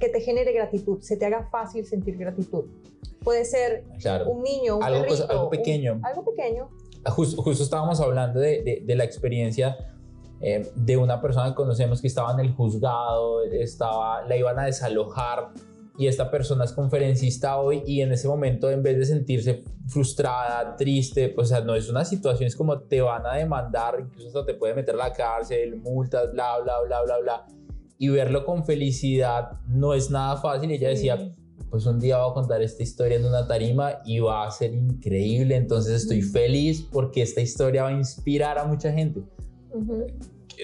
que te genere gratitud, se te haga fácil sentir gratitud. Puede ser un niño, un algo, perrito, algo pequeño. algo pequeño. Justo, justo estábamos hablando de, de, de la experiencia eh, de una persona que conocemos que estaba en el juzgado, estaba, la iban a desalojar y esta persona es conferencista hoy y en ese momento en vez de sentirse frustrada, triste, pues o sea, no es una situación, es como te van a demandar, incluso hasta te puede meter a la cárcel, multas, bla, bla, bla, bla, bla y verlo con felicidad no es nada fácil. Ella decía, pues un día voy a contar esta historia en una tarima y va a ser increíble, entonces estoy feliz porque esta historia va a inspirar a mucha gente.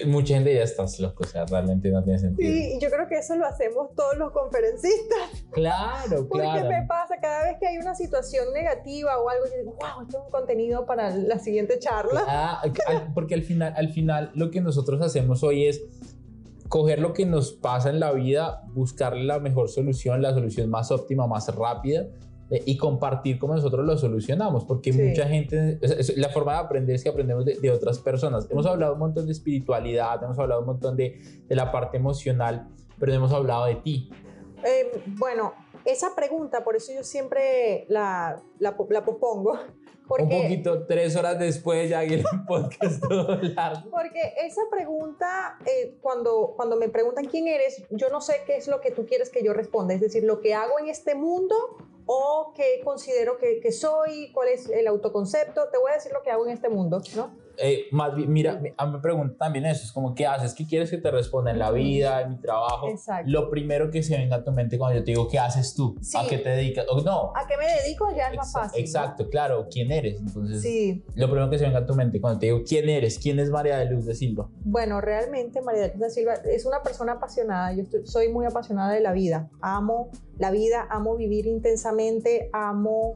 Mucha gente ya estás loco, o sea, realmente no tiene sentido. Sí, yo creo que eso lo hacemos todos los conferencistas. Claro, (laughs) claro. Porque me pasa cada vez que hay una situación negativa o algo, yo digo, wow, esto es un contenido para la siguiente charla. Ah, porque al final, al final lo que nosotros hacemos hoy es coger lo que nos pasa en la vida, buscarle la mejor solución, la solución más óptima, más rápida eh, y compartir cómo nosotros lo solucionamos, porque mucha gente, la forma de aprender es que aprendemos de, otras personas. Hemos hablado un montón de espiritualidad, hemos hablado un montón de, de la parte emocional, pero no hemos hablado de ti. Eh, bueno, esa pregunta, por eso yo siempre la, la, la pospongo, (laughs) un poquito, tres horas después ya el podcast todo largo. Porque esa pregunta, eh, cuando, cuando me preguntan quién eres, yo no sé qué es lo que tú quieres que yo responda. Es decir, lo que hago en este mundo o qué considero que, que soy, cuál es el autoconcepto. Te voy a decir lo que hago en este mundo, ¿no? Eh, más bien, mira, a mí me preguntan también eso, es como, ¿qué haces? ¿Qué quieres que te responda en la vida, en mi trabajo? Exacto. Lo primero que se venga a tu mente cuando yo te digo, ¿qué haces tú? ¿A qué te dedicas? O no. ¿A qué me dedico? Ya es más fácil. Exacto, claro, ¿quién eres? Entonces, sí. lo primero que se venga a tu mente cuando te digo, ¿quién eres? ¿Quién es María de Luz de Silva? Bueno, realmente María de Luz de Silva es una persona apasionada, yo soy muy apasionada de la vida, amo la vida, amo vivir intensamente, amo...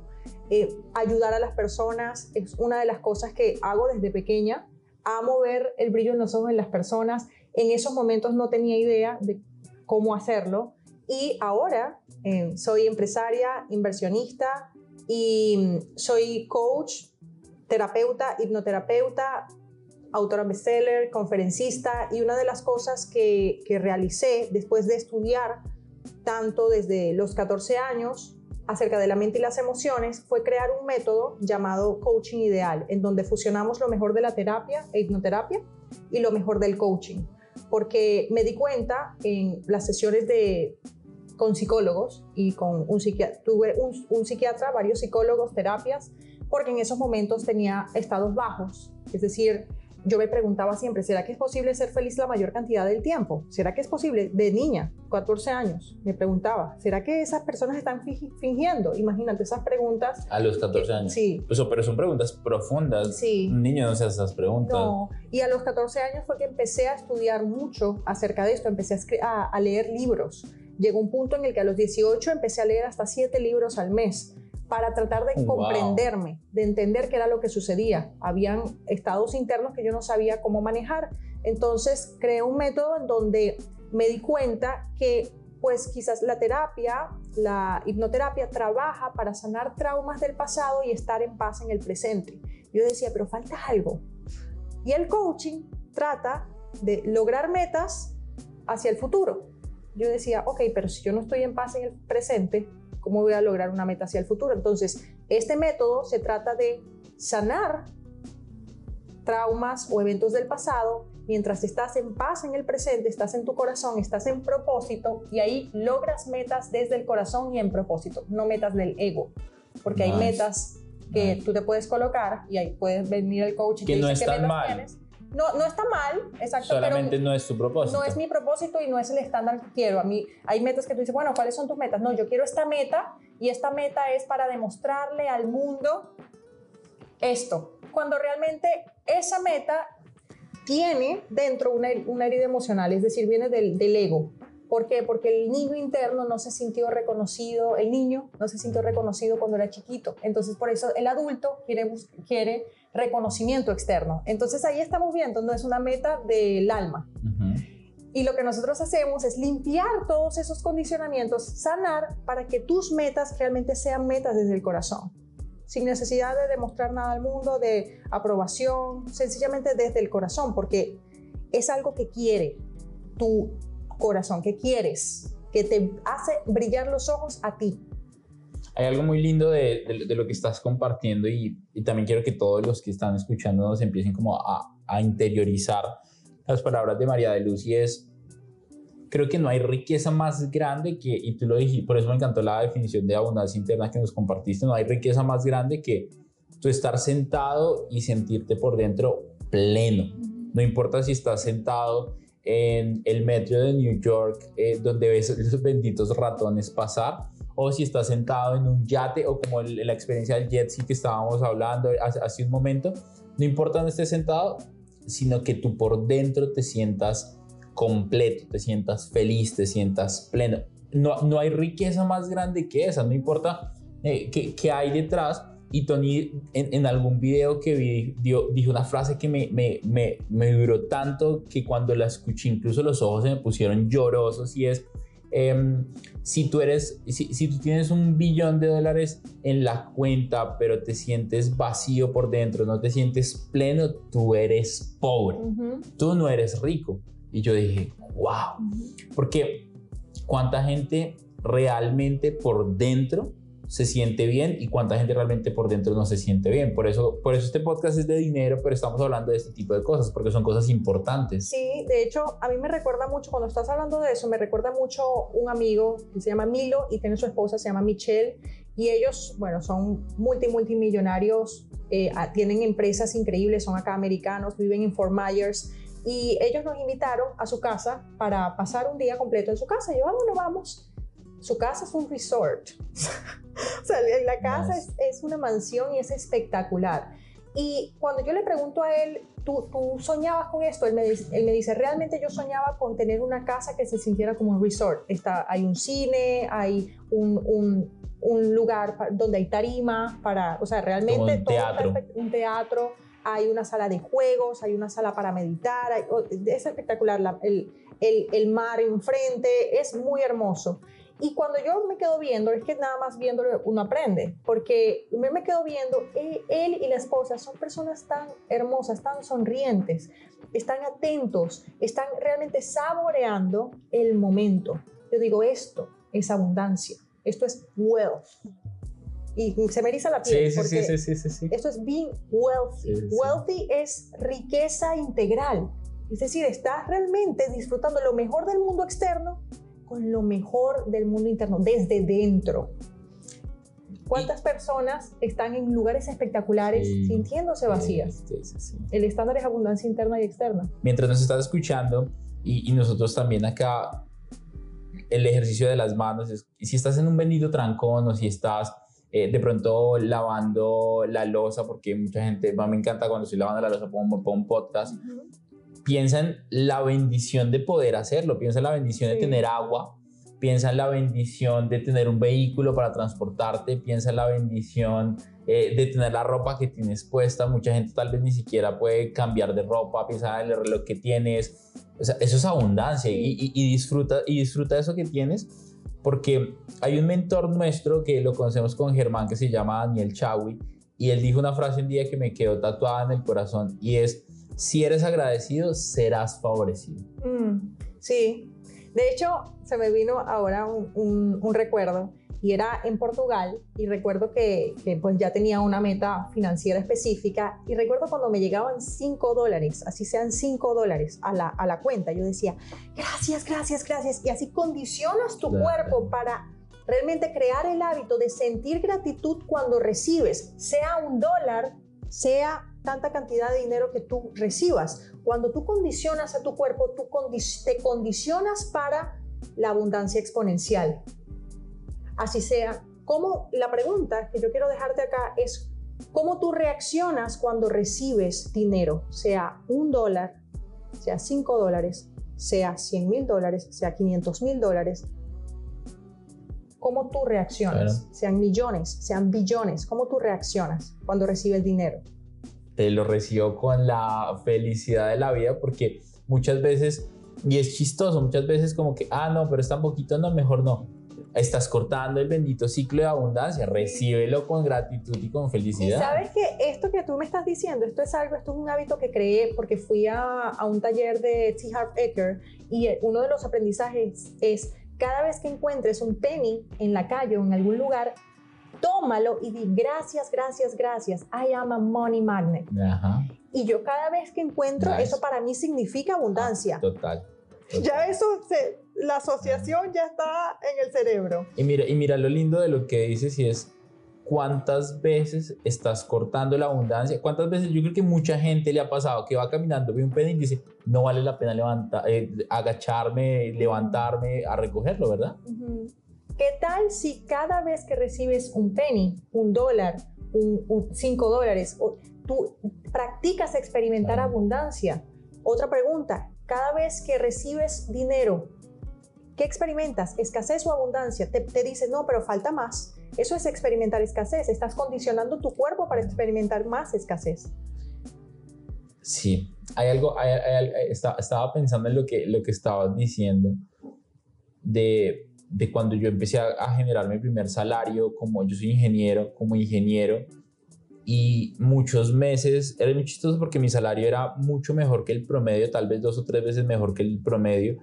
Eh, ayudar a las personas es una de las cosas que hago desde pequeña amo ver el brillo en los ojos de las personas. En esos momentos no tenía idea de cómo hacerlo y ahora eh, soy empresaria, inversionista y mm, soy coach, terapeuta, hipnoterapeuta, autora bestseller, conferencista y una de las cosas que, que realicé después de estudiar tanto desde los 14 años acerca de la mente y las emociones fue crear un método llamado coaching ideal, en donde fusionamos lo mejor de la terapia e hipnoterapia y lo mejor del coaching. Porque me di cuenta en las sesiones de, con psicólogos y con un psiquiatra, tuve un, psiquiatra, varios psicólogos, terapias, porque en esos momentos tenía estados bajos, es decir, yo me preguntaba siempre, ¿será que es posible ser feliz la mayor cantidad del tiempo? ¿Será que es posible? De niña, 14 años, me preguntaba, ¿será que esas personas están fingiendo? Imagínate esas preguntas. A los 14 años. Sí. Eso, pero son preguntas profundas. Sí. Un niño no se hace esas preguntas. No. Y a los 14 años fue que empecé a estudiar mucho acerca de esto, empecé a, a leer libros. Llegó un punto en el que a los 18 empecé a leer hasta 7 libros al mes para tratar de comprenderme, de entender qué era lo que sucedía. Habían estados internos que yo no sabía cómo manejar. Entonces creé un método en donde me di cuenta que pues quizás la terapia, la hipnoterapia trabaja para sanar traumas del pasado y estar en paz en el presente. Yo decía, pero falta algo. Y el coaching trata de lograr metas hacia el futuro. Yo decía, ok, pero si yo no estoy en paz en el presente, ¿Cómo voy a lograr una meta hacia el futuro? Entonces, este método se trata de sanar traumas o eventos del pasado mientras estás en paz en el presente, estás en tu corazón, estás en propósito y ahí logras metas desde el corazón y en propósito, no metas del ego, porque hay metas que tú te puedes colocar y ahí puedes venir el coach y que te no dice están mal. No, no está mal, exacto. Solamente no es tu propósito. No es mi propósito y no es el estándar que quiero. A mí hay metas que tú dices, bueno, ¿cuáles son tus metas? No, yo quiero esta meta y esta meta es para demostrarle al mundo esto. Cuando realmente esa meta tiene dentro una, una herida emocional, es decir, viene del, del ego. ¿Por qué? Porque el niño interno no se sintió reconocido, el niño no se sintió reconocido cuando era chiquito. Entonces, por eso el adulto quiere, quiere reconocimiento externo. Entonces, ahí estamos viendo, no es una meta del alma. Y lo que nosotros hacemos es limpiar todos esos condicionamientos, sanar para que tus metas realmente sean metas desde el corazón, sin necesidad de demostrar nada al mundo, de aprobación, sencillamente desde el corazón, porque es algo que quiere tu corazón, que quieres, que te hace brillar los ojos a ti. Hay algo muy lindo de, de, lo que estás compartiendo y, y, también quiero que todos los que están escuchando nos empiecen como a, a interiorizar las palabras de María de Luz y es, creo que no hay riqueza más grande que, y tú lo dijiste, por eso me encantó la definición de abundancia interna que nos compartiste, no hay riqueza más grande que tú estar sentado y sentirte por dentro pleno. No importa si estás sentado en el metro de New York, eh, donde ves esos benditos ratones pasar, o si estás sentado en un yate, o como la experiencia del jet ski que estábamos hablando hace, hace un momento, no importa dónde estés sentado, sino que tú por dentro te sientas completo, te sientas feliz, te sientas pleno. No, no hay riqueza más grande que esa, no importa eh, qué, hay detrás. Y Tony en, en, algún video que vi dio, dijo una frase que me, me, me, me, duró tanto que cuando la escuché incluso los ojos se me pusieron llorosos y es, em, si tú eres, si, si, tú tienes un billón de dólares en la cuenta pero te sientes vacío por dentro, no te sientes pleno, tú eres pobre, tú no eres rico. Y yo dije, wow, porque cuánta gente realmente por dentro se siente bien y cuánta gente realmente por dentro no se siente bien. Por eso, por eso este podcast es de dinero, pero estamos hablando de este tipo de cosas, porque son cosas importantes. Sí, de hecho, a mí me recuerda mucho, cuando estás hablando de eso, me recuerda mucho un amigo que se llama Milo y tiene su esposa, se llama Michelle, y ellos, bueno, son multi, multimillonarios, eh, tienen empresas increíbles, son acá americanos, viven en Fort Myers, y ellos nos invitaron a su casa para pasar un día completo en su casa. Yo, vámonos, vamos. Su casa es un resort. (laughs) o sea, la casa es, es, una mansión y es espectacular. Y cuando yo le pregunto a él, ¿tú, tú soñabas con esto? Él me, dice, él me, dice, realmente yo soñaba con tener una casa que se sintiera como un resort. Está, hay un cine, hay un, un, un lugar donde hay tarima para, o sea, realmente un teatro. un teatro hay una sala de juegos, hay una sala para meditar, es espectacular, el, el, el, mar enfrente, es muy hermoso. Y cuando yo me quedo viendo, es que nada más viéndolo uno aprende, porque me, me quedo viendo, él, él y la esposa son personas tan hermosas, tan sonrientes, están atentos, están realmente saboreando el momento. Yo digo, esto es abundancia, esto es wealth y se me eriza la piel. Sí, porque sí, sí, sí, sí, Esto es being wealthy. Wealthy es riqueza integral. Es decir, estás realmente disfrutando lo mejor del mundo externo con lo mejor del mundo interno, desde dentro. ¿Cuántas personas están en lugares espectaculares sintiéndose vacías? El estándar es abundancia interna y externa. Mientras nos estás escuchando, y, y nosotros también acá, el ejercicio de las manos, es, si estás en un bendito trancón o si estás eh, de pronto lavando la losa, porque mucha gente, me encanta cuando estoy lavando la losa, pongo, pongo un podcast. Piensa en la bendición de poder hacerlo, piensa en la bendición de tener agua, piensa en la bendición de tener un vehículo para transportarte, piensa en la bendición eh, de tener la ropa que tienes puesta. Mucha gente tal vez ni siquiera puede cambiar de ropa, piensa en el reloj que tienes. O sea, eso es abundancia y, y, y, disfruta, y disfruta eso que tienes porque hay un mentor nuestro que lo conocemos con Germán que se llama Daniel Chawi y él dijo una frase un día que me quedó tatuada en el corazón y es, si eres agradecido, serás favorecido. Mm, sí, de hecho se me vino ahora un, un, un recuerdo y era en Portugal y recuerdo que, que, pues ya tenía una meta financiera específica y recuerdo cuando me llegaban 5 dólares, así sean 5 dólares a la, a la cuenta, yo decía, gracias, gracias, gracias y así condicionas tu claro. cuerpo para realmente crear el hábito de sentir gratitud cuando recibes, sea un dólar, sea tanta cantidad de dinero que tú recibas. Cuando tú condicionas a tu cuerpo, tú te condicionas para la abundancia exponencial. Así sea, como la pregunta que yo quiero dejarte acá es cómo tú reaccionas cuando recibes dinero, sea un dólar, sea cinco dólares, sea cien mil dólares, sea quinientos mil dólares. ¿Cómo tú reaccionas? Sean millones, sean billones. ¿Cómo tú reaccionas cuando recibes dinero? Te lo recibo con la felicidad de la vida porque muchas veces, y es chistoso, muchas veces como que, ah, no, pero es tan poquito, no, mejor no estás cortando el bendito ciclo de abundancia, recíbelo con gratitud y con felicidad. Y sabes que esto que tú me estás diciendo, esto es algo, esto es un hábito que creé porque fui a, a un taller de T. Harv Eker y uno de los aprendizajes es cada vez que encuentres un penny en la calle o en algún lugar, tómalo y di gracias, gracias, gracias. I am a money magnet. Ajá. Y yo cada vez que encuentro, eso para mí significa abundancia. Ah, total. Ya eso, la asociación ya está en el cerebro. Y mira, y mira lo lindo de lo que dices y es cuántas veces estás cortando la abundancia, cuántas veces yo creo que mucha gente le ha pasado que va caminando, ve un pedazo y dice, no vale la pena levantar, eh, agacharme, levantarme a recogerlo, ¿verdad? ¿Qué tal si cada vez que recibes un penny, un dólar, un, cinco dólares, tú practicas experimentar abundancia? Otra pregunta, cada vez que recibes dinero, ¿qué experimentas? ¿Escasez o abundancia? Te, te dices, no, pero falta más. Eso es experimentar escasez. Estás condicionando tu cuerpo para experimentar más escasez. Sí, hay algo, estaba pensando en lo que, lo que estabas diciendo de, de cuando yo empecé a, a, generar mi primer salario, como yo soy ingeniero, como ingeniero, y muchos meses, era muy chistoso porque mi salario era mucho mejor que el promedio, tal vez dos o tres veces mejor que el promedio,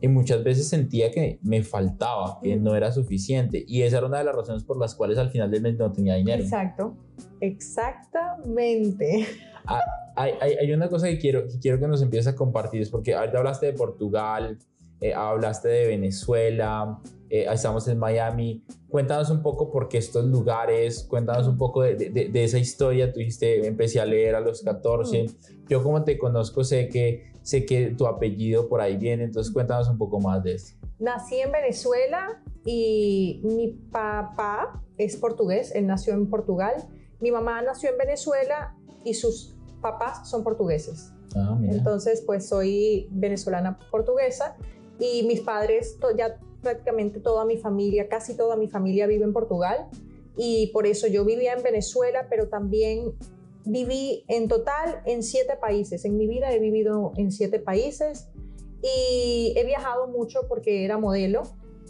y muchas veces sentía que me faltaba, que no era suficiente, y esa era una de las razones por las cuales al final del mes no tenía dinero. Exacto, exactamente. Ah, hay, hay, hay, una cosa que quiero, que quiero que nos empieces a compartir, es porque ahorita hablaste de Portugal, eh, hablaste de Venezuela, eh, estamos en Miami. Cuéntanos un poco por qué estos lugares, cuéntanos un poco de, de, esa historia. Tú dijiste, empecé a leer a los 14. Yo como te conozco sé que, sé que tu apellido por ahí viene, entonces cuéntanos un poco más de esto. Nací en Venezuela y mi papá es portugués, él nació en Portugal. Mi mamá nació en Venezuela y sus papás son portugueses. Ah, entonces, pues soy venezolana portuguesa y mis padres ya prácticamente toda mi familia, casi toda mi familia vive en Portugal y por eso yo vivía en Venezuela, pero también viví en total en siete países. En mi vida he vivido en siete países y he viajado mucho porque era modelo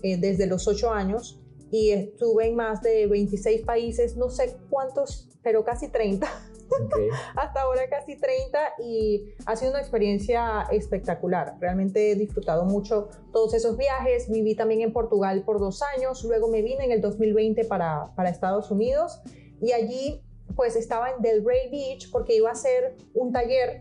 eh, desde los ocho años y estuve en más de 26 países, no sé cuántos, pero casi 30. (laughs) Hasta ahora casi 30 y ha sido una experiencia espectacular. Realmente he disfrutado mucho todos esos viajes. Viví también en Portugal por dos años, luego me vine en el 2020 para, para Estados Unidos y allí pues estaba en Delray Beach porque iba a hacer un taller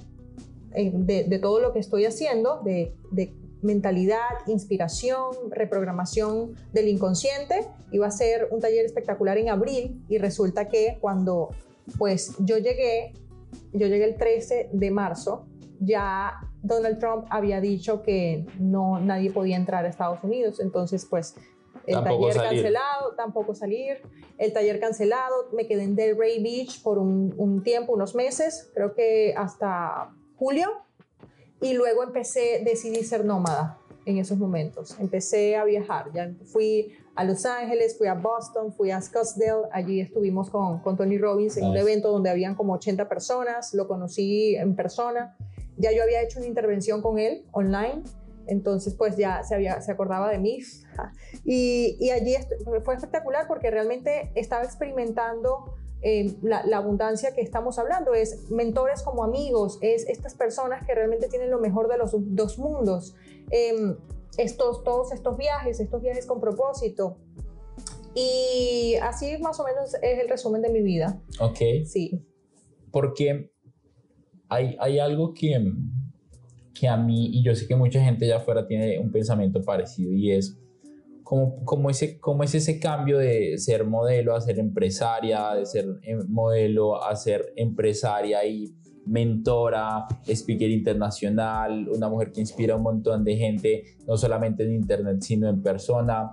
eh, de, todo lo que estoy haciendo, de, de mentalidad, inspiración, reprogramación del inconsciente. Iba a ser un taller espectacular en abril y resulta que cuando pues yo llegué, yo llegué el 13 de marzo, ya Donald Trump había dicho que no nadie podía entrar a Estados Unidos, entonces pues el taller cancelado, tampoco salir, el taller cancelado, me quedé en Delray Beach por un, un tiempo, unos meses, creo que hasta julio, y luego empecé, decidí ser nómada en esos momentos. Empecé a viajar, ya fui a Los Ángeles, fui a Boston, fui a Scottsdale, allí estuvimos con, con Tony Robbins en un evento donde habían como 80 personas, lo conocí en persona, ya yo había hecho una intervención con él online, entonces pues ya se, había, se acordaba de mí. (laughs) Y, y allí fue espectacular porque realmente estaba experimentando eh, la, abundancia que estamos hablando, es mentores como amigos, es estas personas que realmente tienen lo mejor de los dos mundos. Em, estos, todos estos viajes, estos viajes con propósito. Y así más o menos es el resumen de mi vida. Ok. Sí. Porque hay, hay algo que, que a mí, y yo sé que mucha gente allá afuera tiene un pensamiento parecido, y es cómo, cómo, ese, cómo es ese cambio de ser modelo a ser empresaria, de ser eh, modelo a ser empresaria y mentora, speaker internacional, una mujer que inspira a un montón de gente, no solamente en internet, sino en persona.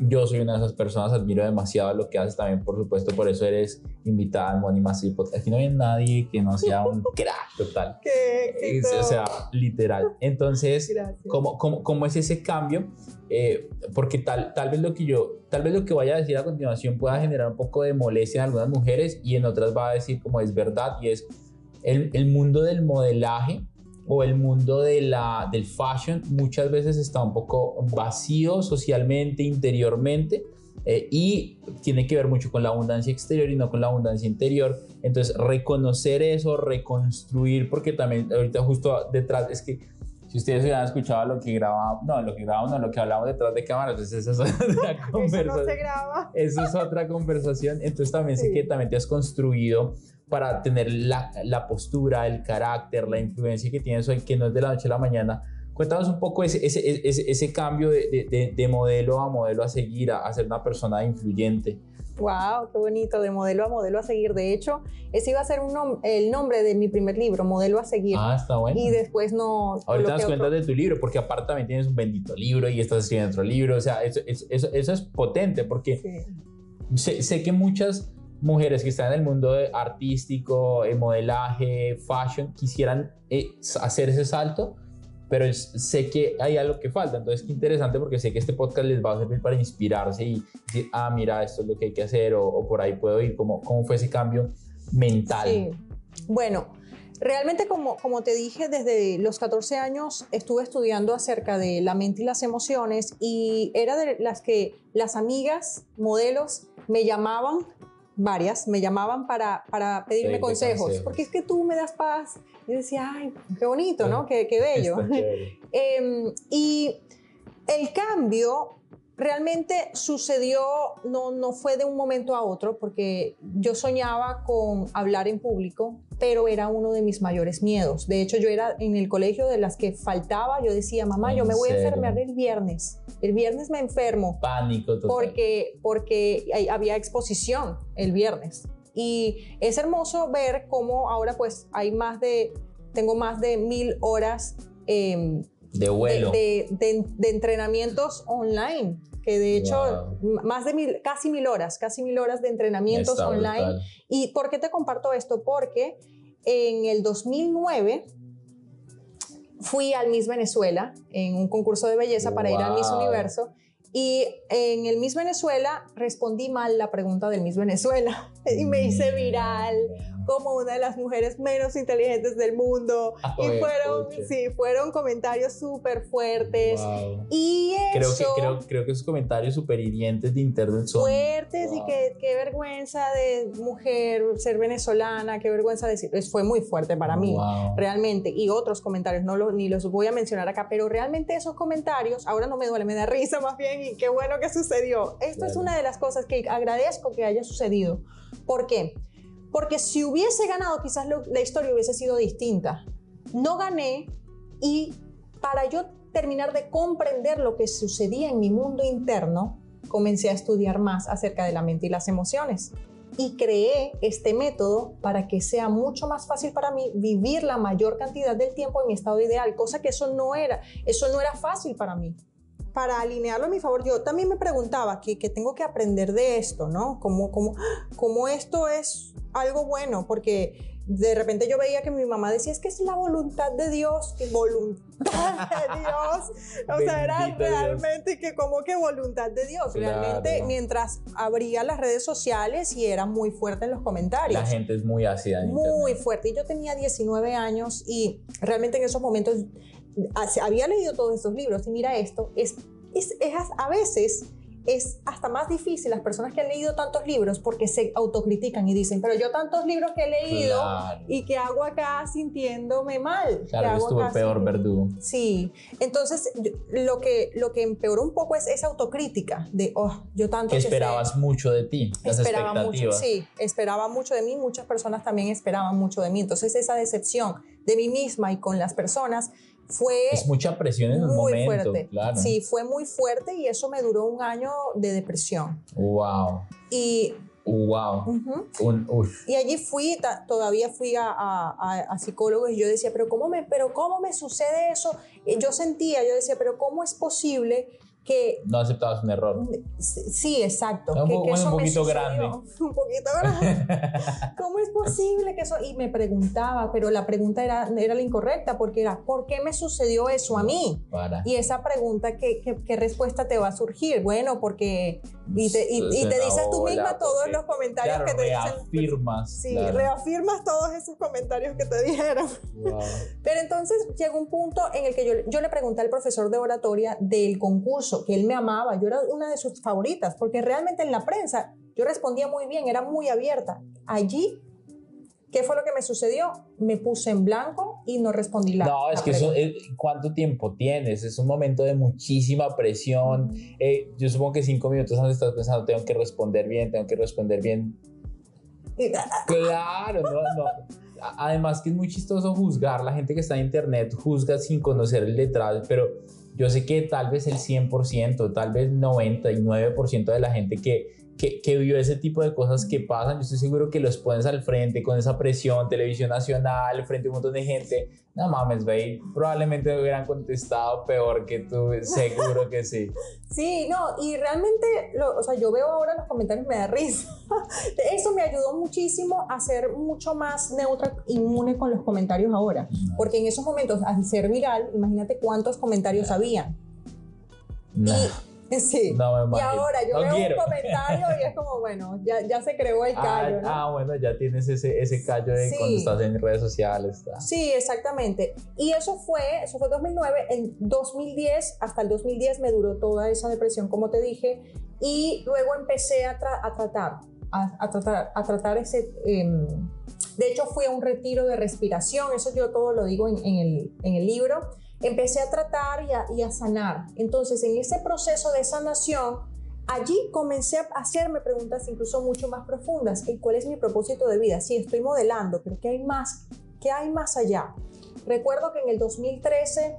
Yo soy una de esas personas, admiro demasiado lo que haces también, por supuesto, por eso eres invitada al Money Massive Podcast. Aquí no hay nadie que no sea un (laughs) crack total. ¿Qué o sea, literal. Entonces, ¿cómo, cómo, cómo es ese cambio? Eh, porque tal, tal vez lo que yo, tal vez lo que vaya a decir a continuación pueda generar un poco de molestia en algunas mujeres y en otras va a decir como es verdad y es el, mundo del modelaje o el mundo de la, del fashion muchas veces está un poco vacío socialmente, interiormente, eh, y tiene que ver mucho con la abundancia exterior y no con la abundancia interior. Entonces, reconocer eso, reconstruir, porque también ahorita justo detrás, es que si ustedes hubieran escuchado lo que grabamos, no, lo que grabamos, no, lo que hablamos detrás de cámara, entonces eso es otra conversación. (laughs) Eso no se graba. Eso es otra conversación. Entonces también sé que también te has construido para tener la, la, postura, el carácter, la influencia que tienes hoy, que no es de la noche a la mañana. Cuéntanos un poco ese, ese, ese, ese cambio de, de, de, modelo a modelo a seguir, a, a ser una persona influyente. Wow, qué bonito, de modelo a modelo a seguir. De hecho, ese iba a ser un el nombre de mi primer libro, Modelo a seguir. Ah, está bueno. Y después no. Ahorita nos cuentas de tu libro, porque aparte también tienes un bendito libro y estás escribiendo otro libro. O sea, eso, eso, eso, es potente, porque sí. sé, sé que muchas mujeres que están en el mundo artístico, el modelaje, fashion, quisieran eh, hacer ese salto, pero sé que hay algo que falta. Entonces, qué interesante porque sé que este podcast les va a servir para inspirarse y decir, ah, mira, esto es lo que hay que hacer o, o por ahí puedo ir. ¿Cómo, ¿Cómo fue ese cambio mental? Sí. Bueno, Realmente, como, como te dije, desde los 14 años estuve estudiando acerca de la mente y las emociones y era de las que las amigas, modelos, me llamaban varias, me llamaban para, para pedirme sí, consejos, consejos, porque es que tú me das paz. Y decía, ay, qué bonito, ¿no? Qué, qué bello. eh, (laughs) y el cambio realmente sucedió, no, no fue de un momento a otro, porque yo soñaba con hablar en público, pero era uno de mis mayores miedos. De hecho, yo era en el colegio de las que faltaba, yo decía, mamá, yo me voy a enfermar el viernes. El viernes me enfermo. Pánico total. Porque, porque había exposición el viernes. Y es hermoso ver cómo ahora pues hay más de, tengo más de mil horas. Eh, de vuelo. De, de, de, entrenamientos online, que de hecho, wow. más de mil, casi mil horas, casi mil horas de entrenamientos Está online. brutal. ¿Y por qué te comparto esto? Porque en el 2009 fui al Miss Venezuela en un concurso de belleza para wow. ir al Miss Universo. Y en el Miss Venezuela respondí mal la pregunta del Miss Venezuela (laughs) y me hice viral como una de las mujeres menos inteligentes del mundo. Ah, y fueron, sí, fueron comentarios súper fuertes. Wow. Y creo eso, que, creo, creo que esos comentarios súper hirientes de internet son... Fuertes wow. y que qué vergüenza de mujer ser venezolana, qué vergüenza decir. Fue muy fuerte para mí, realmente. Y otros comentarios, no los, ni los voy a mencionar acá, pero realmente esos comentarios, ahora no me duele, me da (laughs) risa más bien y qué bueno que sucedió. Esto claro. es una de las cosas que agradezco que haya sucedido. ¿Por qué? Porque si hubiese ganado, quizás la historia hubiese sido distinta. No gané y para yo terminar de comprender lo que sucedía en mi mundo interno, comencé a estudiar más acerca de la mente y las emociones. Y creé este método para que sea mucho más fácil para mí vivir la mayor cantidad del tiempo en mi estado ideal, cosa que eso no era, eso no era fácil para mí para alinearlo a mi favor, yo también me preguntaba que, que tengo que aprender de esto, ¿no? Como, como, como esto es algo bueno, porque de repente yo veía que mi mamá decía, es que es la voluntad de Dios, que voluntad de (laughs) Dios. O sea, era realmente Dios. que como que voluntad de Dios. Claro. Realmente mientras abría las redes sociales y era muy fuerte en los comentarios. La gente es muy ácida. En muy internet. fuerte. Y yo tenía 19 años y realmente en esos momentos había leído todos estos libros y mira esto, es, es, es, a veces es hasta más difícil las personas que han leído tantos libros porque se autocritican y dicen, pero yo tantos libros que he leído claro. y que hago acá sintiéndome mal. Claro, estuvo el peor verdugo. Sí, entonces lo que, lo que empeoró un poco es esa autocrítica de, oh, yo tanto... Que esperabas sé, mucho de ti, las esperaba expectativas. Mucho, sí, esperaba mucho de mí, muchas personas también esperaban mucho de mí, entonces esa decepción de mí misma y con las personas fue es mucha presión en muy momento, fuerte. claro. Sí, fue muy fuerte y eso me duró un año de depresión. Wow, Y, wow. ujú, Un, uf. y allí fui, todavía fui a, a, a- a psicólogos y yo decía, pero ¿cómo, me, pero ¿cómo me sucede eso? Y yo sentía, yo decía, pero ¿cómo es posible que No aceptabas un error. Sí, exacto. Un que, po- que eso (laughs) un poquito grande. Un poquito grande. ¿Cómo es posible que eso? Y me preguntaba, pero la pregunta era, era la incorrecta, porque era, ¿por qué me sucedió eso a mí? Para. Y esa pregunta, ¿qué, qué, qué respuesta te va a surgir? Bueno, porque... Y te, y, y te dices tú misma todos los comentarios Claro, que te dicen. reafirmas. Sí, claro. reafirmas todos esos comentarios que te dijeron. Wow. Pero entonces llegó un punto en el que yo, yo le pregunté al profesor de oratoria del concurso, que él me amaba, yo era una de sus favoritas, porque realmente en la prensa yo respondía muy bien, era muy abierta. Allí, ¿qué fue lo que me sucedió? Me puse en blanco y no respondí la No, es la que eso, eh, ¿cuánto tiempo tienes? Es un momento de muchísima presión. Eh, yo supongo que cinco minutos antes estás pensando, tengo que responder bien, tengo que responder bien. Y- ah, Claro, no, no. Además que es muy chistoso juzgar. La gente que está en internet juzga sin conocer el detrás, pero yo sé que tal vez el 100%, tal vez 99% de la gente que, que, que vio ese tipo de cosas que pasan, yo estoy seguro que los pones al frente con esa presión, televisión nacional, frente a un montón de gente. No mames, güey, probablemente me hubieran contestado peor que tú, seguro que sí. (laughs) Sí, no, y realmente, lo- o sea, yo veo ahora los comentarios y me da risa. (laughs) Eso me ayudó muchísimo a ser mucho más neutra, inmune con los comentarios ahora. Porque en esos momentos, al ser viral, imagínate cuántos comentarios habían. No, Y, (laughs) sí. no me y imagino. ahora yo No veo quiero. un comentario y es como, bueno, ya, ya se creó el Ah, callo, ¿no? ah, bueno, ya tienes ese, ese callo de Sí. cuando estás en redes sociales. está. Sí, exactamente. Y eso fue, eso fue 2009. En 2010, hasta el 2010 me duró toda esa depresión, como te dije, y luego empecé a, tra- a tratar, a, a tratar, a tratar ese. em, de hecho, fui a un retiro de respiración, eso yo todo lo digo en, en el, en el libro. Empecé a tratar y a, y a sanar. Entonces, en ese proceso de sanación, allí comencé a hacerme preguntas incluso mucho más profundas. ¿Y ¿Cuál es mi propósito de vida? Sí, estoy modelando, pero ¿qué hay más? ¿Qué hay más allá? Recuerdo que en el 2013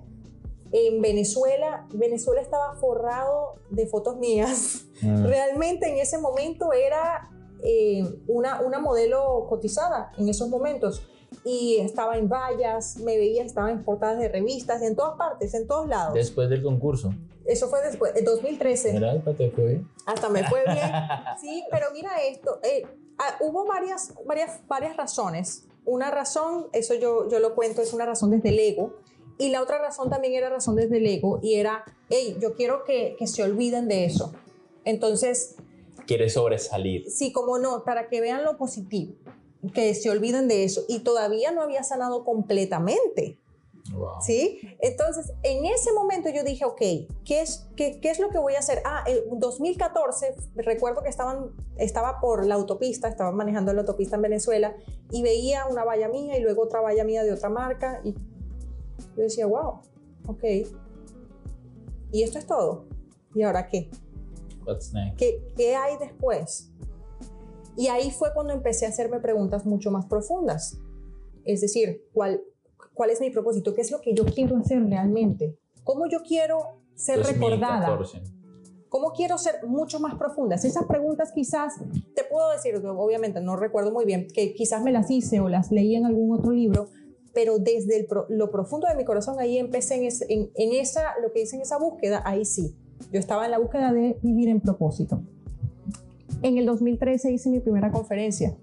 en Venezuela, Venezuela estaba forrado de fotos mías. Mm. Realmente en ese momento era eh, una, una modelo cotizada en esos momentos. Y estaba en vallas, me veía, estaba en portadas de revistas, en todas partes, en todos lados. Después del concurso. Eso fue después, en 2013. Mira, te fue bien. Hasta me fue bien. (laughs) Sí, pero mira esto, eh, ah, hubo varias, varias, varias razones. Una razón, eso yo, yo lo cuento, es una razón desde el ego. Y la otra razón también era razón desde el ego y era, hey, yo quiero que, que se olviden de eso. Entonces, Quieres sobresalir. sí, como no, para que vean lo positivo, que se olviden de eso. Y todavía no había sanado completamente. Wow. ¿Sí? Entonces, en ese momento yo dije, ok, ¿qué es, qué, qué es lo que voy a hacer? Ah, en 2014, recuerdo que estaban, estaba por la autopista, estaba manejando la autopista en Venezuela y veía una valla mía y luego otra valla mía de otra marca y yo decía, wow, ok. ¿Y esto es todo? ¿Y ahora qué? What's next? ¿Qué, qué hay después? Y ahí fue cuando empecé a hacerme preguntas mucho más profundas. Es decir, ¿cuál, ¿cuál es mi propósito? ¿Qué es lo que yo quiero hacer realmente? ¿Cómo yo quiero ser recordada? 2014. ¿Cómo quiero ser mucho más profundas? Esas preguntas quizás, te puedo decir, obviamente no recuerdo muy bien, que quizás me las hice o las leí en algún otro libro, pero desde el lo profundo de mi corazón ahí empecé en, ese- en, en esa, lo que hice en esa búsqueda, ahí sí. Yo estaba en la búsqueda de vivir en propósito. En el 2013 hice mi primera conferencia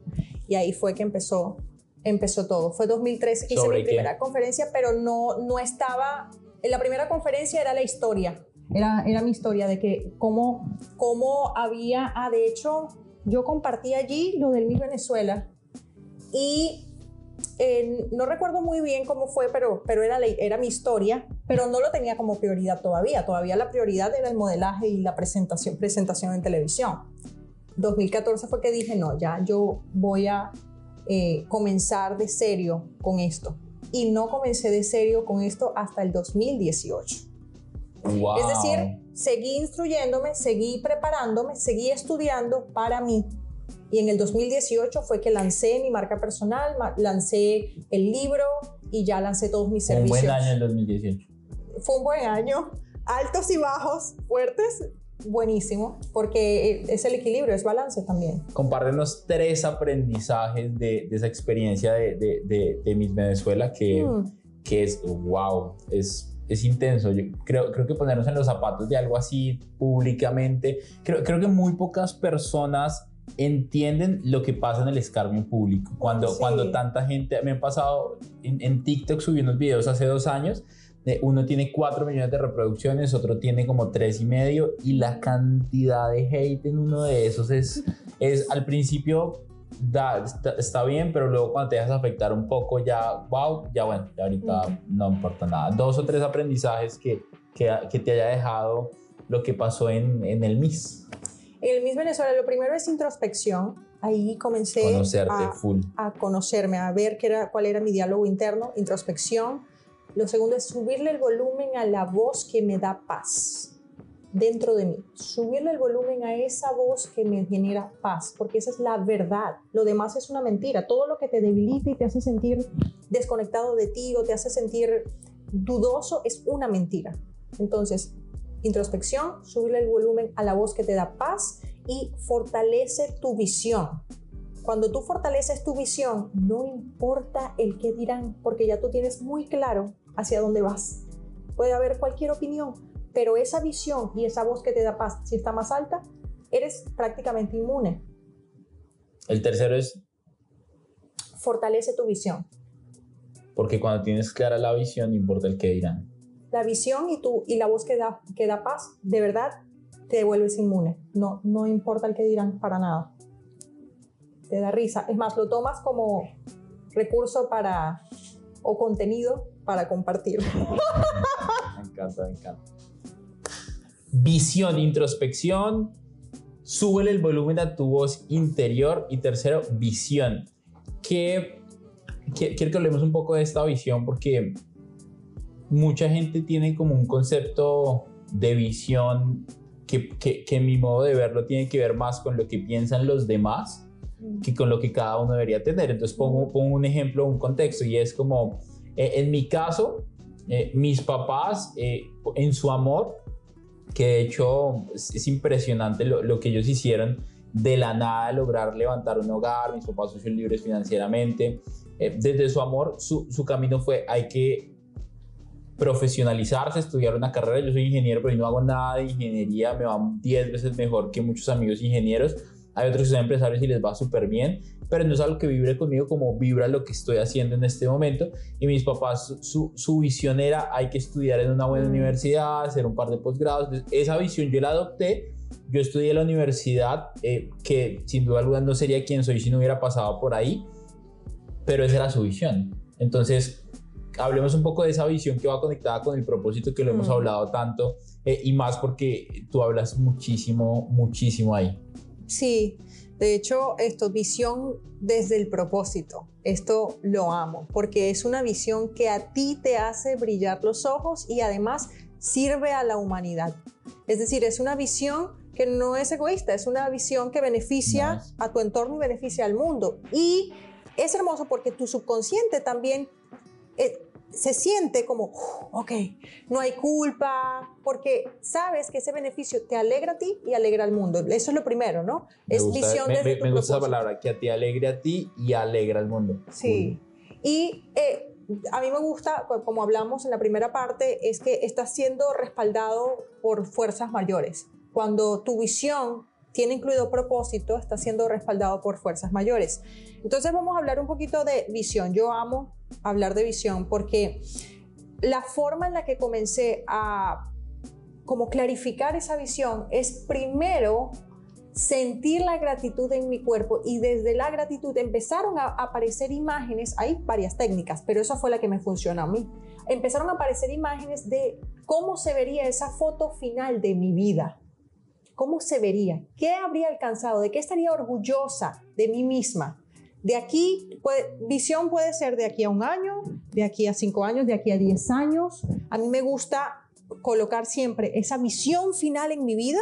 y ahí fue que empezó, empezó todo. Fue 2013 que hice ¿Sobre mi qué? primera conferencia, pero no, no estaba, en la primera conferencia era la historia, era, era mi historia de que cómo, cómo había, ah, de hecho, yo compartí allí lo del Miss Venezuela y eh, no recuerdo muy bien cómo fue, pero, pero era, la- era mi historia, pero no lo tenía como prioridad todavía. Todavía la prioridad era el modelaje y la presentación, presentación en televisión. 2014 fue que dije, no, ya yo voy a eh, comenzar de serio con esto. Y no comencé de serio con esto hasta el 2018. Wow. Es decir, seguí instruyéndome, seguí preparándome, seguí estudiando para mí. Y en el 2018 fue que lancé mi marca personal, lancé el libro y ya lancé todos mis Un servicios. buen año el 2018. Fue un buen año, altos y bajos, fuertes, buenísimo, porque es el equilibrio, es balance también. Compártenos tres aprendizajes de, de esa experiencia de, de, de, de Miss Venezuela que, Mm. que es, wow, es, es intenso. Yo creo, creo que ponernos en los zapatos de algo así públicamente, creo, creo que muy pocas personas entienden lo que pasa en el escarnio público. Cuando, Sí. cuando tanta gente, me han pasado en, en TikTok subí unos videos hace dos años, uno tiene 4 millones de reproducciones, otro tiene como tres y medio, y la cantidad de hate en uno de esos es, es al principio da, está, está bien, pero luego cuando te dejas afectar un poco ya, wow, ya bueno, ya ahorita no importa nada. Dos o tres aprendizajes que, que, que te haya dejado lo que pasó en, en el MIS. En el Miss Venezuela, lo primero es introspección. Ahí comencé a, a conocerme, a ver qué era, cuál era mi diálogo interno, introspección. Lo segundo es subirle el volumen a la voz que me da paz dentro de mí. Subirle el volumen a esa voz que me genera paz, porque esa es la verdad. Lo demás es una mentira. Todo lo que te debilita y te hace sentir desconectado de ti o te hace sentir dudoso es una mentira. Entonces, introspección, subirle el volumen a la voz que te da paz y fortalece tu visión. Cuando tú fortaleces tu visión, no importa el qué dirán, porque ya tú tienes muy claro hacia dónde vas. Puede haber cualquier opinión, pero esa visión y esa voz que te da paz, si está más alta, eres prácticamente inmune. El tercero es Fortalece tu visión. porque cuando tienes clara la visión, no importa el que dirán. La visión y, tu, y la voz que da, que da paz, de verdad, te vuelves inmune. No, no importa el que dirán para nada. Te da risa. Es más, lo tomas como recurso para o contenido para compartir. (laughs) Me encanta, me encanta. Visión, introspección. Súbele el volumen a tu voz interior. Y tercero, visión. Que, que- quiero que hablemos un poco de esta visión porque mucha gente tiene como un concepto de visión que, que, que en mi modo de verlo tiene que ver más con lo que piensan los demás que con lo que cada uno debería tener. Entonces pongo, pongo un ejemplo, un contexto y es como, eh, en mi caso, eh, mis papás, eh, en su amor, que de hecho es, es impresionante lo, lo que ellos hicieron de la nada lograr levantar un hogar, mis papás son libres financieramente, eh, desde su amor, su, su camino fue, hay que profesionalizarse, estudiar una carrera, yo soy ingeniero, pero yo no hago nada de ingeniería, me va 10 veces mejor que muchos amigos ingenieros, hay otros que son empresarios y les va súper bien, pero no es algo que vibre conmigo como vibra lo que estoy haciendo en este momento. Y mis papás, su, su visión era, hay que estudiar en una buena Mm. universidad, hacer un par de posgrados. Entonces, esa visión yo la adopté. Yo estudié en la universidad, eh, que sin duda alguna no sería quien soy si no hubiera pasado por ahí, pero esa era su visión. Entonces, hablemos un poco de esa visión que va conectada con el propósito que lo hemos Mm. hablado tanto, eh, y más porque tú hablas muchísimo, muchísimo ahí. Sí, de hecho, esto, visión desde el propósito. Esto lo amo, porque es una visión que a ti te hace brillar los ojos y además sirve a la humanidad. Es decir, es una visión que no es egoísta, es una visión que beneficia Nice. a tu entorno y beneficia al mundo. Y es hermoso porque tu subconsciente también eh, se siente como, "Uf, ok, no hay culpa, porque sabes que ese beneficio te alegra a ti y alegra al mundo. Eso es lo primero, ¿no? Me es gusta, visión me, desde me- tu me gusta esa palabra, que a ti alegre a ti y alegra al mundo. Sí. Y eh, a mí me gusta, co- como hablamos en la primera parte, es que estás siendo respaldado por fuerzas mayores. Cuando tu visión tiene incluido propósito, está siendo respaldado por fuerzas mayores. Entonces vamos a hablar un poquito de visión. Yo amo hablar de visión porque la forma en la que comencé a como clarificar esa visión es primero sentir la gratitud en mi cuerpo y desde la gratitud empezaron a aparecer imágenes, hay varias técnicas, pero esa fue la que me funcionó a mí. Empezaron a aparecer imágenes de cómo se vería esa foto final de mi vida. ¿Cómo se vería? ¿Qué habría alcanzado? ¿De qué estaría orgullosa de mí misma? De aquí, visión puede ser de aquí a un año, de aquí a cinco años, de aquí a diez años. A mí me gusta colocar siempre esa visión final en mi vida.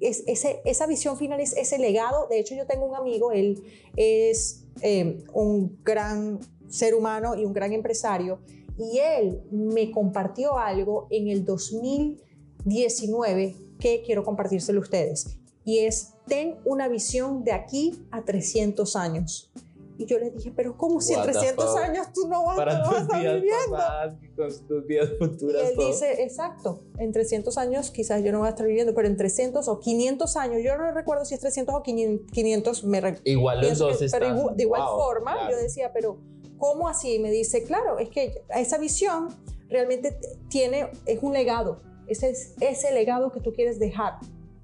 Es, esa visión final es ese legado. De hecho, yo tengo un amigo, él es eh, un gran ser humano y un gran empresario. Y él me compartió algo en el 2019 que quiero compartírselo a ustedes. Y es, ten una visión de aquí a 300 años. Y yo le dije, pero ¿cómo si en 300 años tú no vas, Para no vas a estar días viviendo? pasadas, con tus vidas futuras. Y él todo. dice, exacto, en 300 años quizás yo no voy a estar viviendo, pero en 300 o 500 años, yo no recuerdo si es 300 o 500, me Igual los dos que- pero igu- de igual wow, forma, claro. yo decía, pero ¿cómo así? Y me dice, claro, es que esa visión realmente tiene, es un legado, ese es ese legado que tú quieres dejar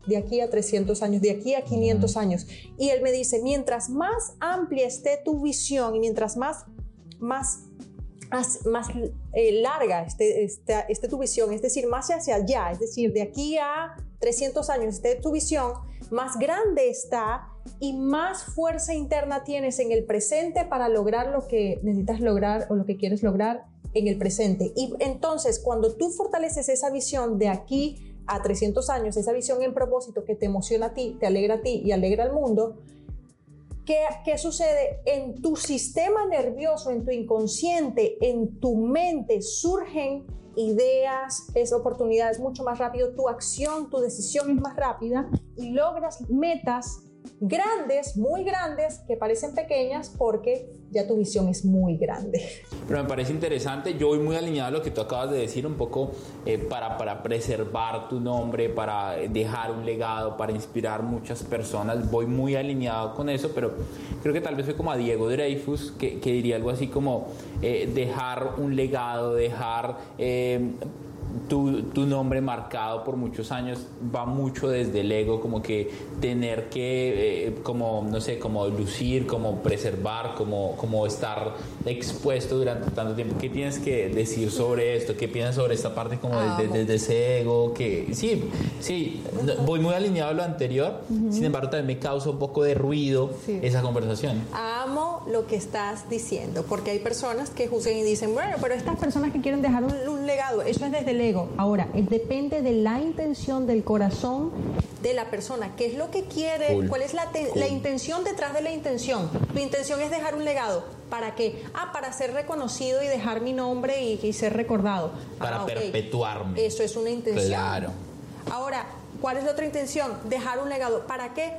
de aquí a 300 años, de aquí a 500 años. Y él me dice, mientras más amplia esté tu visión y mientras más, más, más, más, eh, larga esté, esté, esté tu visión, es decir, más hacia allá, es decir, de aquí a 300 años esté tu visión, más grande está y más fuerza interna tienes en el presente para lograr lo que necesitas lograr o lo que quieres lograr en el presente. Y entonces, cuando tú fortaleces esa visión de aquí a 300 años, esa visión en propósito que te emociona a ti, te alegra a ti y alegra al mundo, ¿qué, qué sucede? En tu sistema nervioso, en tu inconsciente, en tu mente surgen ideas, es oportunidades mucho más rápido, tu acción, tu decisión es más rápida y logras metas grandes, muy grandes, que parecen pequeñas porque ya tu visión es muy grande. Pero me parece interesante, yo voy muy alineado a lo que tú acabas de decir, un poco eh, para, para preservar tu nombre, para dejar un legado, para inspirar muchas personas, voy muy alineado con eso, pero creo que tal vez fue como a Diego Dreyfus, que, que diría algo así como eh, dejar un legado, dejar... eh, tu, tu, nombre marcado por muchos años va mucho desde el ego, como que tener que, eh, como, no sé, como lucir, como preservar, como, como estar expuesto durante tanto tiempo. ¿Qué tienes que decir sobre esto? ¿Qué piensas sobre esta parte como desde, desde ese ego? Que sí, sí, voy muy alineado a lo anterior, uh -huh. sin embargo también me causa un poco de ruido sí. esa conversación. Amo lo que estás diciendo, porque hay personas que juzgan y dicen, bueno, pero estas personas que quieren dejar un, un legado, eso es desde el Ahora, depende de la intención del corazón de la persona. ¿Qué es lo que quiere? Cool. ¿Cuál es la, cool. la, intención detrás de la intención? Tu intención es dejar un legado. ¿Para qué? Ah, para ser reconocido y dejar mi nombre y, y ser recordado. Para ah, okay. perpetuarme. Eso es una intención. Claro. Ahora, ¿cuál es la otra intención? Dejar un legado. ¿Para qué?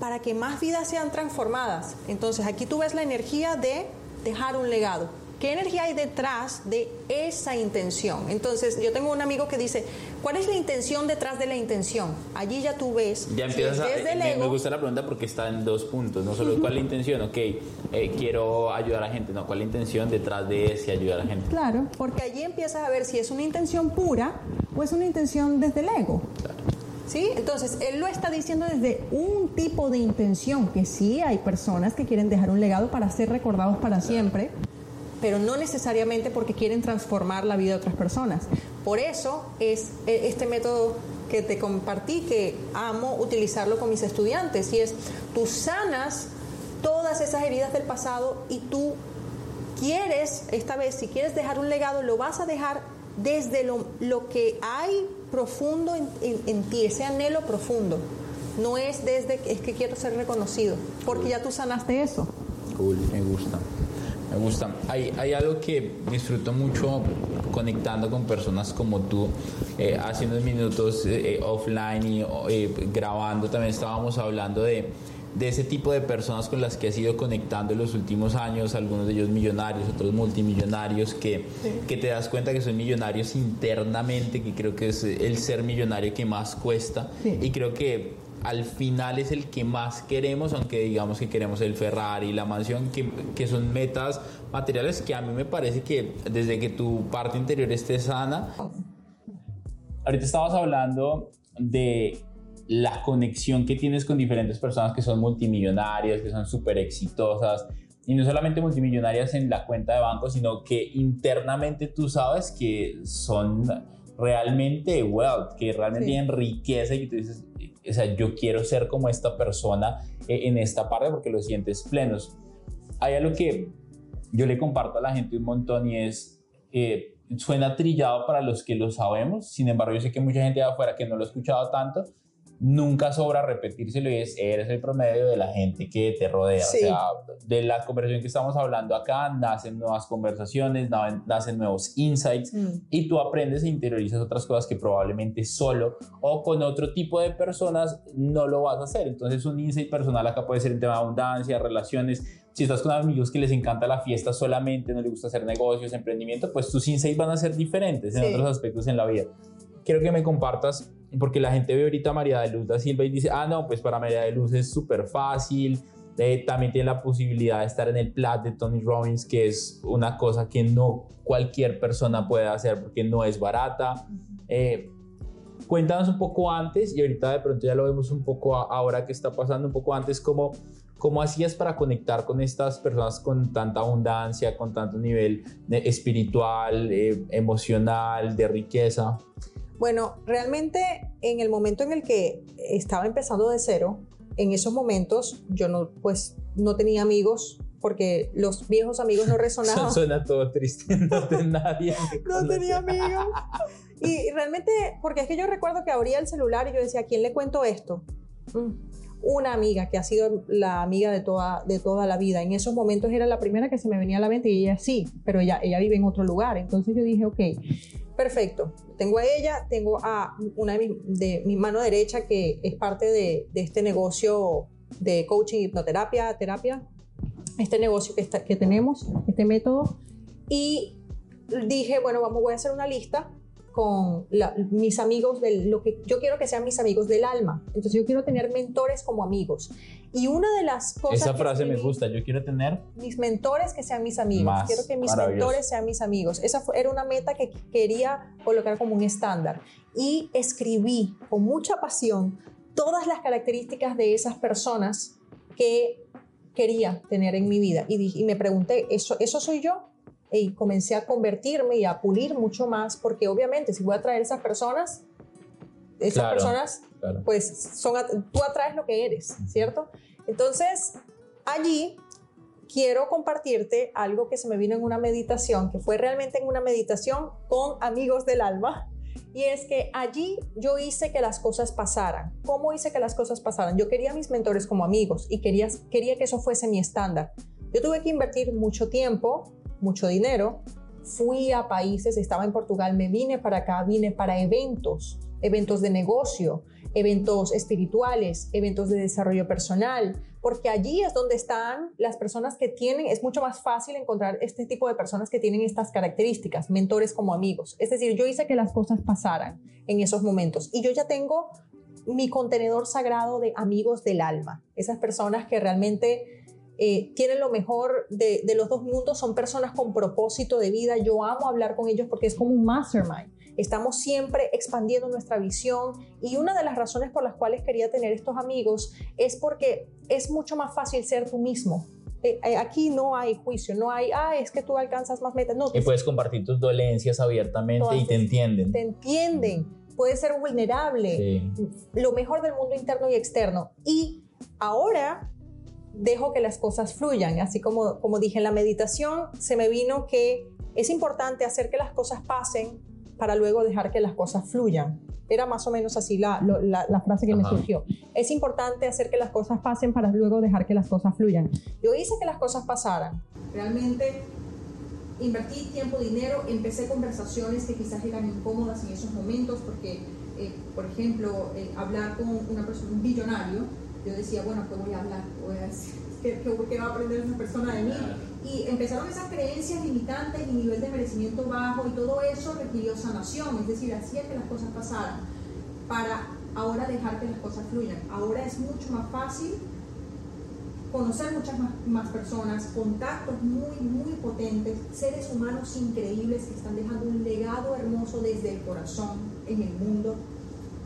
Para que más vidas sean transformadas. Entonces, aquí tú ves la energía de dejar un legado. ¿Qué energía hay detrás de esa intención? Entonces, yo tengo un amigo que dice, ¿cuál es la intención detrás de la intención? Allí ya tú ves. Ya empiezas a, desde el me, ego, me, gusta la pregunta porque está en dos puntos. No solo cuál es la intención, ok, eh, quiero ayudar a la gente, no, cuál es la intención detrás de ese ayudar a la gente. Claro, porque allí empiezas a ver si es una intención pura o es una intención desde el ego. Claro. ¿Sí? Entonces, él lo está diciendo desde un tipo de intención, que sí hay personas que quieren dejar un legado para ser recordados para siempre pero no necesariamente porque quieren transformar la vida de otras personas. Por eso es este método que te compartí, que amo utilizarlo con mis estudiantes, y es, tú sanas todas esas heridas del pasado y tú quieres, esta vez, si quieres dejar un legado, lo vas a dejar desde lo, lo que hay profundo en, en, en ti, ese anhelo profundo. No es desde, es que quiero ser reconocido, porque ya tú sanaste eso. Cool, me gusta. Me gusta. Hay, hay algo que disfruto mucho conectando con personas como tú, eh, hace unos minutos eh, offline y eh, grabando también estábamos hablando de, de ese tipo de personas con las que has ido conectando en los últimos años, algunos de ellos millonarios, otros multimillonarios, que, sí. que te das cuenta que son millonarios internamente, que creo que es el ser millonario que más cuesta sí. y creo que al final es el que más queremos, aunque digamos que queremos el Ferrari, la mansión, que, que, son metas materiales que a mí me parece que desde que tu parte interior esté sana. Ahorita estabas hablando de la conexión que tienes con diferentes personas que son multimillonarias, que son súper exitosas, y no solamente multimillonarias en la cuenta de banco, sino que internamente tú sabes que son realmente wealth, que realmente sí. tienen riqueza y que tú dices, o sea, yo quiero ser como esta persona en esta parte porque lo sientes plenos. Hay algo que yo le comparto a la gente un montón y es, eh, suena trillado para los que lo sabemos, sin embargo yo sé que mucha gente de afuera que no lo ha escuchado tanto, nunca sobra repetírselo y es, eres el promedio de la gente que te rodea. O sea, de la conversación que estamos hablando acá, nacen nuevas conversaciones, nacen nuevos insights mm. y tú aprendes e interiorizas otras cosas que probablemente solo o con otro tipo de personas no lo vas a hacer. Entonces un insight personal acá puede ser en tema de abundancia, relaciones. Si estás con amigos que les encanta la fiesta solamente, no les gusta hacer negocios, emprendimiento, pues tus insights van a ser diferentes en otros aspectos en la vida. Quiero que me compartas porque la gente ve ahorita a María de Luz da Silva y dice, ah, no, pues para María de Luz es súper fácil, eh, también tiene la posibilidad de estar en el plat de Tony Robbins, que es una cosa que no cualquier persona puede hacer porque no es barata. Eh, cuéntanos un poco antes, y ahorita de pronto ya lo vemos un poco ahora que está pasando un poco antes, cómo, cómo hacías para conectar con estas personas con tanta abundancia, con tanto nivel eh, espiritual, emocional, de riqueza. Bueno, realmente en el momento en el que estaba empezando de cero, en esos momentos yo no, pues, no tenía amigos porque los viejos amigos no (laughs) resonaban. Suena todo triste, (laughs) no tenía nadie. no tenía amigos. (laughs) Y realmente, porque es que yo recuerdo que abría el celular y yo decía, ¿a quién le cuento esto? Mm, una amiga que ha sido la amiga de toda, de toda la vida. En esos momentos era la primera que se me venía a la mente y ella sí, pero ella, ella vive en otro lugar. Entonces yo dije, ok, perfecto tengo a ella, tengo a una de mi, mano derecha que es parte de, este negocio de coaching, hipnoterapia, terapia, este negocio que, que tenemos, este método. Y dije, bueno, vamos, voy a hacer una lista con mis amigos, de lo que yo quiero que sean mis amigos del alma. Entonces yo quiero tener mentores como amigos. Y una de las cosas... Esa frase me gusta, yo quiero tener... Mis mentores que sean mis amigos. quiero que mis mentores sean mis amigos. Esa era una meta que quería colocar como un estándar. Y escribí con mucha pasión todas las características de esas personas que quería tener en mi vida. Y, y me pregunté, ¿eso, ¿eso soy yo? Y comencé a convertirme y a pulir mucho más, porque obviamente si voy a traer esas personas, esas personas, pues son, tú atraes lo que eres, ¿cierto? Entonces, allí quiero compartirte algo que se me vino en una meditación, que fue realmente en una meditación con amigos del alma. Y es que allí yo hice que las cosas pasaran. ¿Cómo hice que las cosas pasaran? Yo quería a mis mentores como amigos y quería, quería que eso fuese mi estándar. Yo tuve que invertir mucho tiempo, mucho dinero, fui a países, estaba en Portugal, me vine para acá, vine para eventos, eventos de negocio, eventos espirituales, eventos de desarrollo personal, porque allí es donde están las personas que tienen, es mucho más fácil encontrar este tipo de personas que tienen estas características, mentores como amigos. Es decir, yo hice que las cosas pasaran en esos momentos y yo ya tengo mi contenedor sagrado de amigos del alma, esas personas que realmente eh, tienen lo mejor de, los dos mundos, son personas con propósito de vida. Yo amo hablar con ellos porque es como un mastermind. Estamos siempre expandiendo nuestra visión y una de las razones por las cuales quería tener estos amigos es porque es mucho más fácil ser tú mismo. Eh, eh, aquí no hay juicio, no hay, ah, es que tú alcanzas más metas. No, y puedes compartir tus dolencias abiertamente y te entienden. Te entienden, puedes ser vulnerable, lo mejor del mundo interno y externo. Y ahora dejo que las cosas fluyan. Así como, como dije en la meditación, se me vino que es importante hacer que las cosas pasen para luego dejar que las cosas fluyan. Era más o menos así la, la, frase que me surgió. Es importante hacer que las cosas pasen para luego dejar que las cosas fluyan. Yo hice que las cosas pasaran. Realmente invertí tiempo, dinero, empecé conversaciones que quizás eran incómodas en esos momentos porque, eh, por ejemplo, eh, hablar con una persona, un billonario, yo decía, bueno, ¿qué voy a hablar? Voy a decir, (laughs) ¿qué, qué, va a aprender esa persona de mí? Y empezaron esas creencias limitantes y nivel de merecimiento bajo y todo eso requirió sanación, es decir, hacía que las cosas pasaran para ahora dejar que las cosas fluyan. Ahora es mucho más fácil conocer muchas más, más, personas, contactos muy, muy potentes, seres humanos increíbles que están dejando un legado hermoso desde el corazón en el mundo.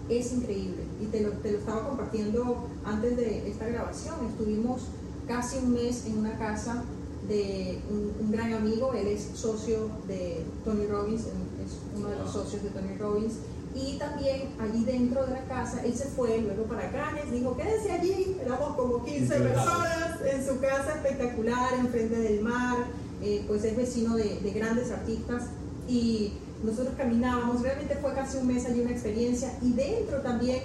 Es increíble. Y te lo, te lo estaba compartiendo antes de esta grabación. Estuvimos casi un mes en una casa de un, gran amigo, él es socio de Tony Robbins, es uno de los socios de Tony Robbins, y también allí dentro de la casa, él se fue luego para Cannes, dijo, quédese allí, éramos como 15 personas en su casa espectacular, enfrente del mar, eh, pues es vecino de, de grandes artistas, y nosotros caminábamos, realmente fue casi un mes allí una experiencia, y dentro también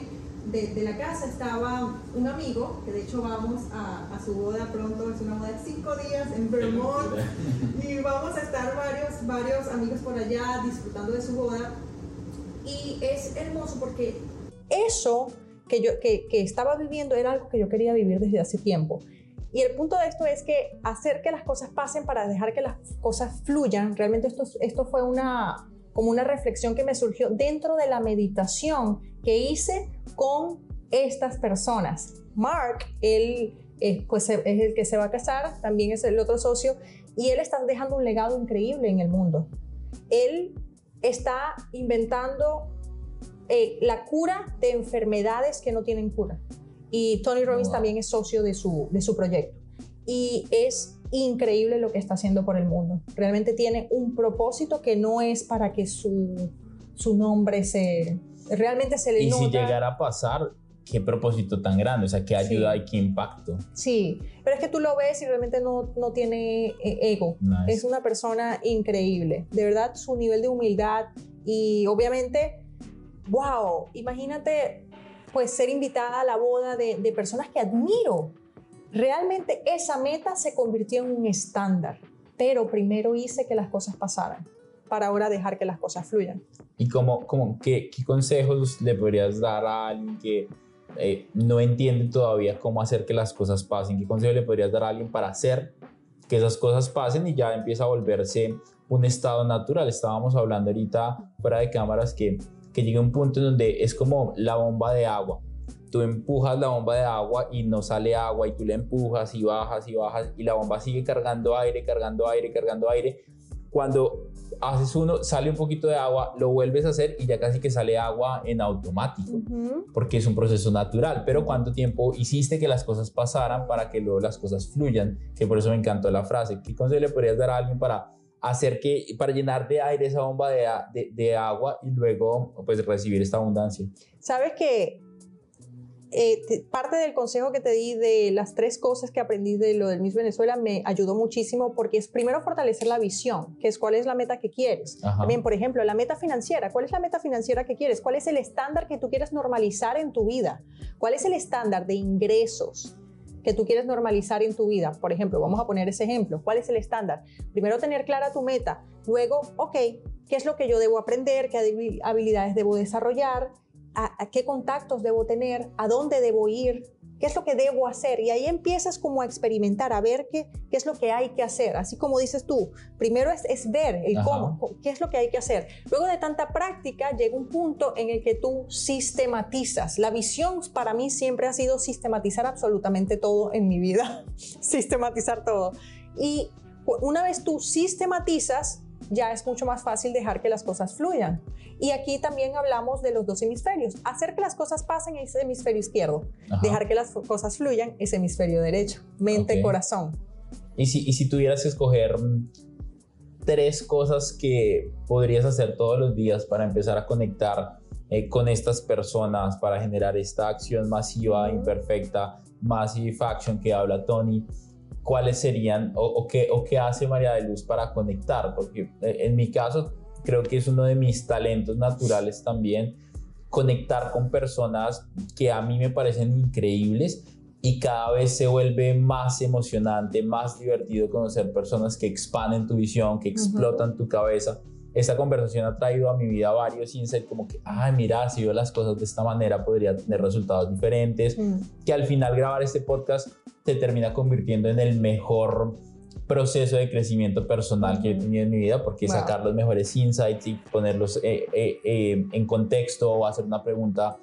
de, la casa estaba un amigo, que de hecho vamos a, su boda pronto, es una boda de cinco días en Vermont, y vamos a estar varios, varios amigos por allá disfrutando de su boda. Y es hermoso porque eso que yo que, que estaba viviendo era algo que yo quería vivir desde hace tiempo. Y el punto de esto es que hacer que las cosas pasen para dejar que las cosas fluyan, realmente esto, esto fue una, como una reflexión que me surgió dentro de la meditación que hice con estas personas. Mark, él pues, es el que se va a casar, también es el otro socio, y él está dejando un legado increíble en el mundo. Él está inventando eh, la cura de enfermedades que no tienen cura. Y Tony Robbins también es socio de su, de su proyecto. Y es increíble lo que está haciendo por el mundo. Realmente tiene un propósito que no es para que su, su nombre se... Realmente se le Y si llegara a pasar, qué propósito tan grande, o sea, qué ayuda y qué impacto. Sí, pero es que tú lo ves y realmente no, no tiene eh, ego. Es una persona increíble. De verdad, su nivel de humildad y obviamente, wow, imagínate pues ser invitada a la boda de, de personas que admiro Realmente esa meta se convirtió en un estándar, pero primero hice que las cosas pasaran para ahora dejar que las cosas fluyan. ¿Y cómo, cómo, qué, qué consejos le podrías dar a alguien que eh, no entiende todavía cómo hacer que las cosas pasen? ¿Qué consejos le podrías dar a alguien para hacer que esas cosas pasen y ya empieza a volverse un estado natural? Estábamos hablando ahorita fuera de cámaras que, que llega un punto en donde es como la bomba de agua tú empujas la bomba de agua y no sale agua y tú le empujas y bajas y bajas y la bomba sigue cargando aire, cargando aire, cargando aire. Cuando haces uno, sale un poquito de agua, lo vuelves a hacer y ya casi que sale agua en automático, porque es un proceso natural. Pero ¿cuánto tiempo hiciste que las cosas pasaran para que luego las cosas fluyan? Que por eso me encantó la frase. ¿Qué consejo le podrías dar a alguien para hacer que, para llenar de aire esa bomba de, de, de agua y luego pues recibir esta abundancia? Sabes que eh, parte del consejo que te di de las tres cosas que aprendí de lo del Miss Venezuela me ayudó muchísimo porque es primero fortalecer la visión, que es cuál es la meta que quieres. También, por ejemplo, la meta financiera. ¿Cuál es la meta financiera que quieres? ¿Cuál es el estándar que tú quieres normalizar en tu vida? ¿Cuál es el estándar de ingresos? que tú quieres normalizar en tu vida. Por ejemplo, vamos a poner ese ejemplo. ¿Cuál es el estándar? Primero tener clara tu meta. Luego, ok, ¿qué es lo que yo debo aprender? ¿Qué habilidades debo desarrollar? A, qué contactos debo tener, a dónde debo ir, qué es lo que debo hacer. Y ahí empiezas como a experimentar, a ver qué, qué es lo que hay que hacer. Así como dices tú, primero es, es ver el cómo, qué es lo que hay que hacer. Luego de tanta práctica llega un punto en el que tú sistematizas. La visión para mí siempre ha sido sistematizar absolutamente todo en mi vida, (laughs) sistematizar todo. Y una vez tú sistematizas, ya es mucho más fácil dejar que las cosas fluyan. Y aquí también hablamos de los dos hemisferios. Hacer que las cosas pasen es hemisferio izquierdo. Dejar que las cosas fluyan es hemisferio derecho. Mente, corazón. ¿Y si, y si tuvieras que escoger tres cosas que podrías hacer todos los días para empezar a conectar eh, con estas personas, para generar esta acción masiva, imperfecta, massive action que habla Tony, cuáles serían o, qué, o qué hace María de Luz para conectar, porque eh, en mi caso creo que es uno de mis talentos naturales también, conectar con personas que a mí me parecen increíbles y cada vez se vuelve más emocionante, más divertido conocer personas que expanden tu visión, que explotan tu cabeza. Esta conversación ha traído a mi vida varios insights como que, ay, mira, si veo las cosas de esta manera podría tener resultados diferentes, que al final grabar este podcast se termina convirtiendo en el mejor proceso de crecimiento personal que he tenido en mi vida, porque sacar los mejores insights y ponerlos eh, eh, eh, en contexto o hacer una pregunta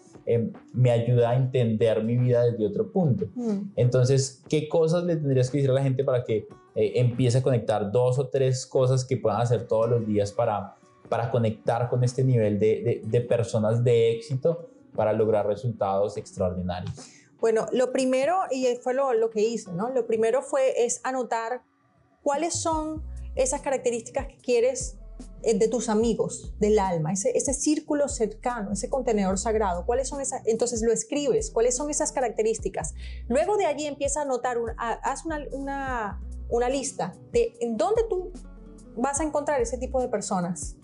me ayuda a entender mi vida desde otro punto. Mm. Entonces, ¿qué cosas le tendrías que decir a la gente para que empiece a conectar dos o tres cosas que puedan hacer todos los días para, para conectar con este nivel de, de personas de éxito para lograr resultados extraordinarios? Bueno, lo primero, y fue lo, lo, que hice, ¿no? Lo primero fue, es anotar cuáles son esas características que quieres eh, de tus amigos, del alma, ese, ese círculo cercano, ese contenedor sagrado, cuáles son esas, entonces lo escribes, cuáles son esas características. Luego de allí empieza a anotar, haz una, una, una lista de en dónde tú vas a encontrar ese tipo de personas.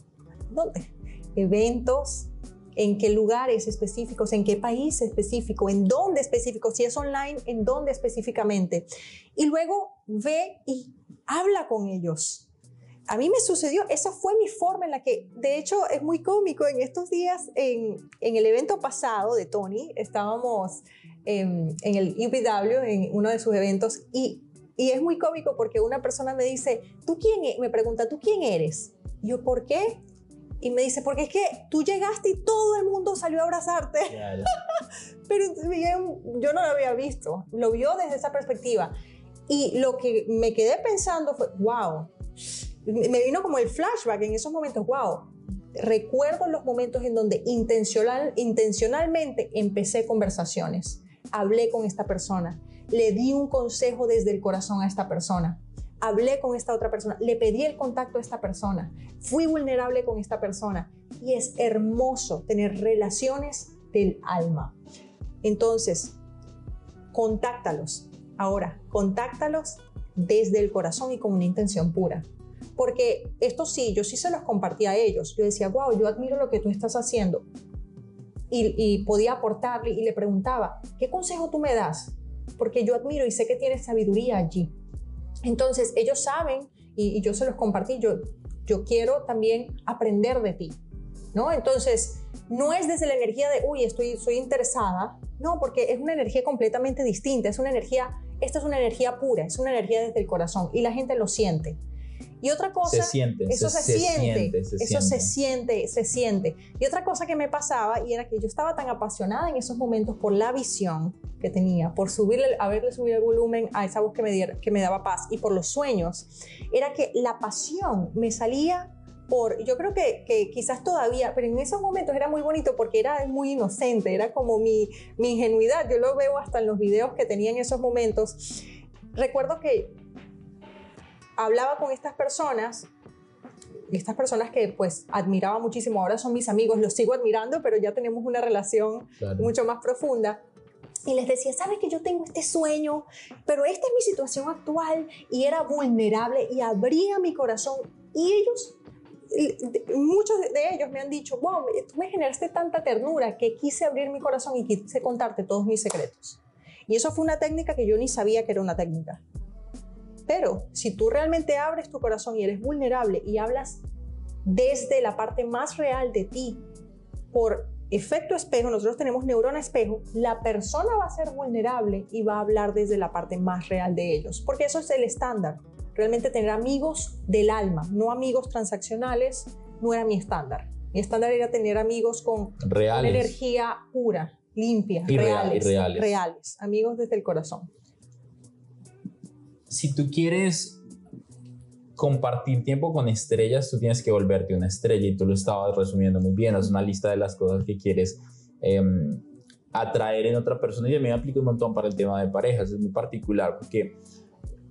¿Dónde? Eventos, en qué lugares específicos, en qué país específico, en dónde específico, si es online, en dónde específicamente. Y luego ve y habla con ellos. A mí me sucedió, esa fue mi forma en la que, de hecho, es muy cómico, en estos días, en, en el evento pasado de Tony, estábamos en, en el UPW, en uno de sus eventos, y, y es muy cómico porque una persona me dice, ¿tú quién e-?", Me pregunta, ¿tú quién eres? Y yo, ¿por qué? Y me dice, porque es que tú llegaste y todo el mundo salió a abrazarte. (laughs) Pero yo no lo había visto, lo vio desde esa perspectiva. Y lo que me quedé pensando fue, wow, me vino como el flashback en esos momentos, wow. Recuerdo los momentos en donde intencional, intencionalmente empecé conversaciones, hablé con esta persona, le di un consejo desde el corazón a esta persona hablé con esta otra persona, le pedí el contacto a esta persona, fui vulnerable con esta persona y es hermoso tener relaciones del alma. Entonces, contáctalos. Ahora, contáctalos desde el corazón y con una intención pura. Porque esto sí, yo sí se los compartí a ellos. Yo decía, wow, yo admiro lo que tú estás haciendo. Y, y podía aportarle y le preguntaba, ¿qué consejo tú me das? Porque yo admiro y sé que tienes sabiduría allí. Entonces, ellos saben, y, yo se los compartí, yo, yo quiero también aprender de ti, ¿no? Entonces, no es desde la energía de, uy, estoy, soy interesada, no, porque es una energía completamente distinta, es una energía, esta es una energía pura, es una energía desde el corazón y la gente lo siente. Y otra cosa, se siente, eso se, siente, eso se siente, se siente. Y otra cosa que me pasaba y era que yo estaba tan apasionada en esos momentos por la visión que tenía, por subirle, haberle subido el volumen a esa voz que me, diera, que me daba paz y por los sueños, era que la pasión me salía por, yo creo que, que, quizás todavía, pero en esos momentos era muy bonito porque era muy inocente, era como mi, mi ingenuidad, yo lo veo hasta en los videos que tenía en esos momentos. Recuerdo que hablaba con estas personas, estas personas que pues admiraba muchísimo, ahora son mis amigos, los sigo admirando, pero ya tenemos una relación mucho más profunda. Y les decía, sabes que yo tengo este sueño, pero esta es mi situación actual y era vulnerable y abría mi corazón. Y ellos, muchos de ellos me han dicho, wow, tú me generaste tanta ternura que quise abrir mi corazón y quise contarte todos mis secretos. Y eso fue una técnica que yo ni sabía que era una técnica. Pero si tú realmente abres tu corazón y eres vulnerable y hablas desde la parte más real de ti, por efecto espejo, nosotros tenemos neurona espejo, la persona va a ser vulnerable y va a hablar desde la parte más real de ellos, porque eso es el estándar. Realmente tener amigos del alma, no amigos transaccionales, no era mi estándar. Mi estándar era tener amigos con energía pura, limpia, reales, reales, amigos desde el corazón si tú quieres compartir tiempo con estrellas, tú tienes que volverte una estrella y tú lo estabas resumiendo muy bien. Es una lista de las cosas que quieres em, atraer en otra persona y a mí me aplica un montón para el tema de parejas. Es muy particular porque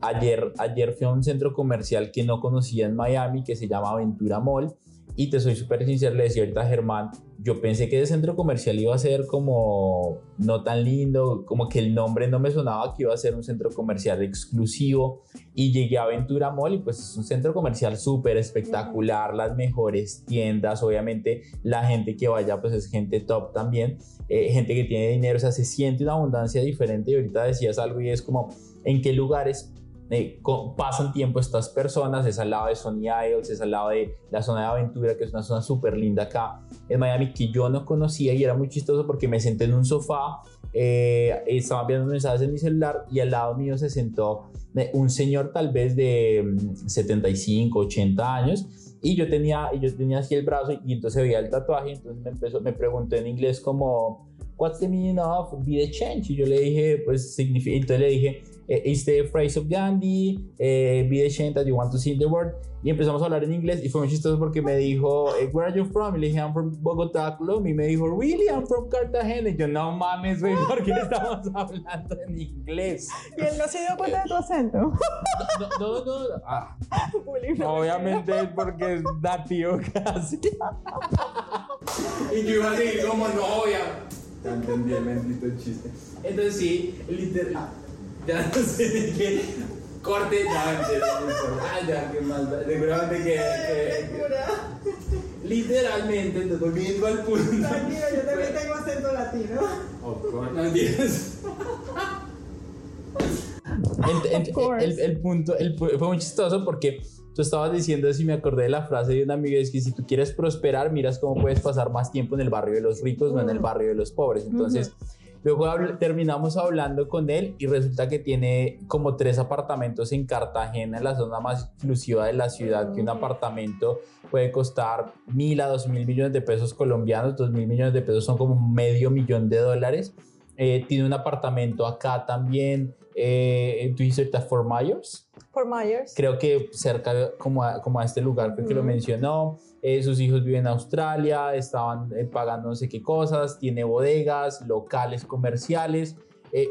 ayer, ayer fui a un centro comercial que no conocía en Miami que se llama Aventura Mall y te soy súper sincero, le decía ahorita a Germán, yo pensé que ese centro comercial iba a ser como no tan lindo, como que el nombre no me sonaba que iba a ser un centro comercial exclusivo. Y llegué a Aventura Mall y pues es un centro comercial súper espectacular, las mejores tiendas, obviamente la gente que vaya pues es gente top también, eh, gente que tiene dinero, o sea, se siente una abundancia diferente y ahorita decías algo y es como, ¿en qué lugares eh, pasan tiempo estas personas, es al lado de Sony Isles, es al lado de la zona de aventura, que es una zona súper linda acá en Miami, que yo no conocía y era muy chistoso porque me senté en un sofá, eh, estaba viendo mensajes en mi celular y al lado mío se sentó eh, un señor tal vez de 75, mm, 80 años y yo tenía, yo tenía así el brazo y entonces veía el tatuaje, entonces me, empezó, me preguntó en inglés como, what's the meaning of be the change? Y yo le dije, pues significa, entonces le dije, is the phrase of Gandhi, eh, be the change that you want to see in the world. Y empezamos a hablar en inglés y fue muy chistoso porque me dijo, eh, where are you from? Y le dije, I'm from Bogotá, Colombia. Y me dijo, really, I'm from Cartagena. Y yo, no mames, güey, ¿por qué estamos (laughs) hablando en inglés? Y él no se dio cuenta de tu acento. (laughs) No, no, no. no. Ah, obviamente es porque es nativo casi. y yo iba a decir, como novia. Ya entendí el bendito chiste. Entonces sí, literal ya no sé de qué corte, ya, ah, ya, qué maldad, seguramente que, que, literalmente, entonces, volviendo al punto. Tranquilo, yo también tengo acento latino. Of course, no entiendes. El, el- el- el punto el fue muy chistoso porque tú estabas diciendo eso y me acordé de la frase de una amiga es que si tú quieres prosperar miras cómo puedes pasar más tiempo en el barrio de los ricos no en el Mm. barrio de los pobres entonces luego habl- terminamos hablando con él y resulta que tiene como tres apartamentos en Cartagena en la zona más exclusiva de la ciudad que un Mm. apartamento puede costar mil a dos mil millones de pesos colombianos dos mil millones de pesos son como medio millón de dólares eh, tiene un apartamento acá también. Eh, tú ahorita Fort Myers. Por Myers. Creo que cerca como a, como a este lugar, creo que lo Ujú. mencionó. Eh, sus hijos viven en Australia, estaban eh, pagando no sé qué cosas. Tiene bodegas, locales comerciales. Eh,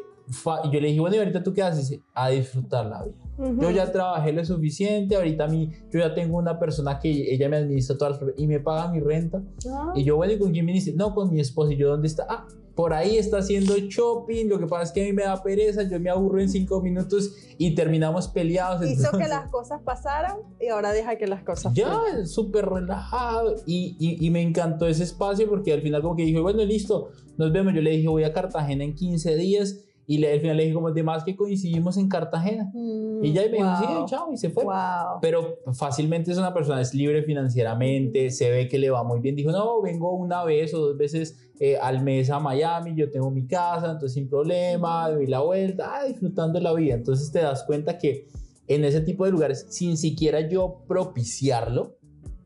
yo le dije, bueno, ¿y ahorita tú qué haces? Dice, A disfrutar la vida. Ujú. Yo ya trabajé lo suficiente, ahorita a mí, yo ya tengo una persona que ella me administra todas las y me paga mi renta. Ah. Y yo, bueno, ¿y con quién viniste? No, con mi esposa. Y yo, ¿dónde está? Ah, por ahí está haciendo shopping. Lo que pasa es que a mí me da pereza, yo me aburro en cinco minutos y terminamos peleados. Hizo que entonces- las cosas pasaran y ahora deja que las cosas ya, súper relajado. Y, y, y me encantó ese espacio porque al final como que dijo, bueno, listo, nos vemos. Yo le dije, voy a Cartagena en 15 días. Y le, al final le dije, como, de más que coincidimos en Cartagena. Mm, Y ya me dijo, sí, wow. chao, y se fue. Wow. Pero fácilmente es una persona, es libre financieramente, se ve que le va muy bien. Dijo, no, vengo una vez o dos veces eh, al mes a Miami, yo tengo mi casa, entonces sin problema, doy la vuelta, ah, disfrutando la vida. Entonces te das cuenta que en ese tipo de lugares, sin siquiera yo propiciarlo,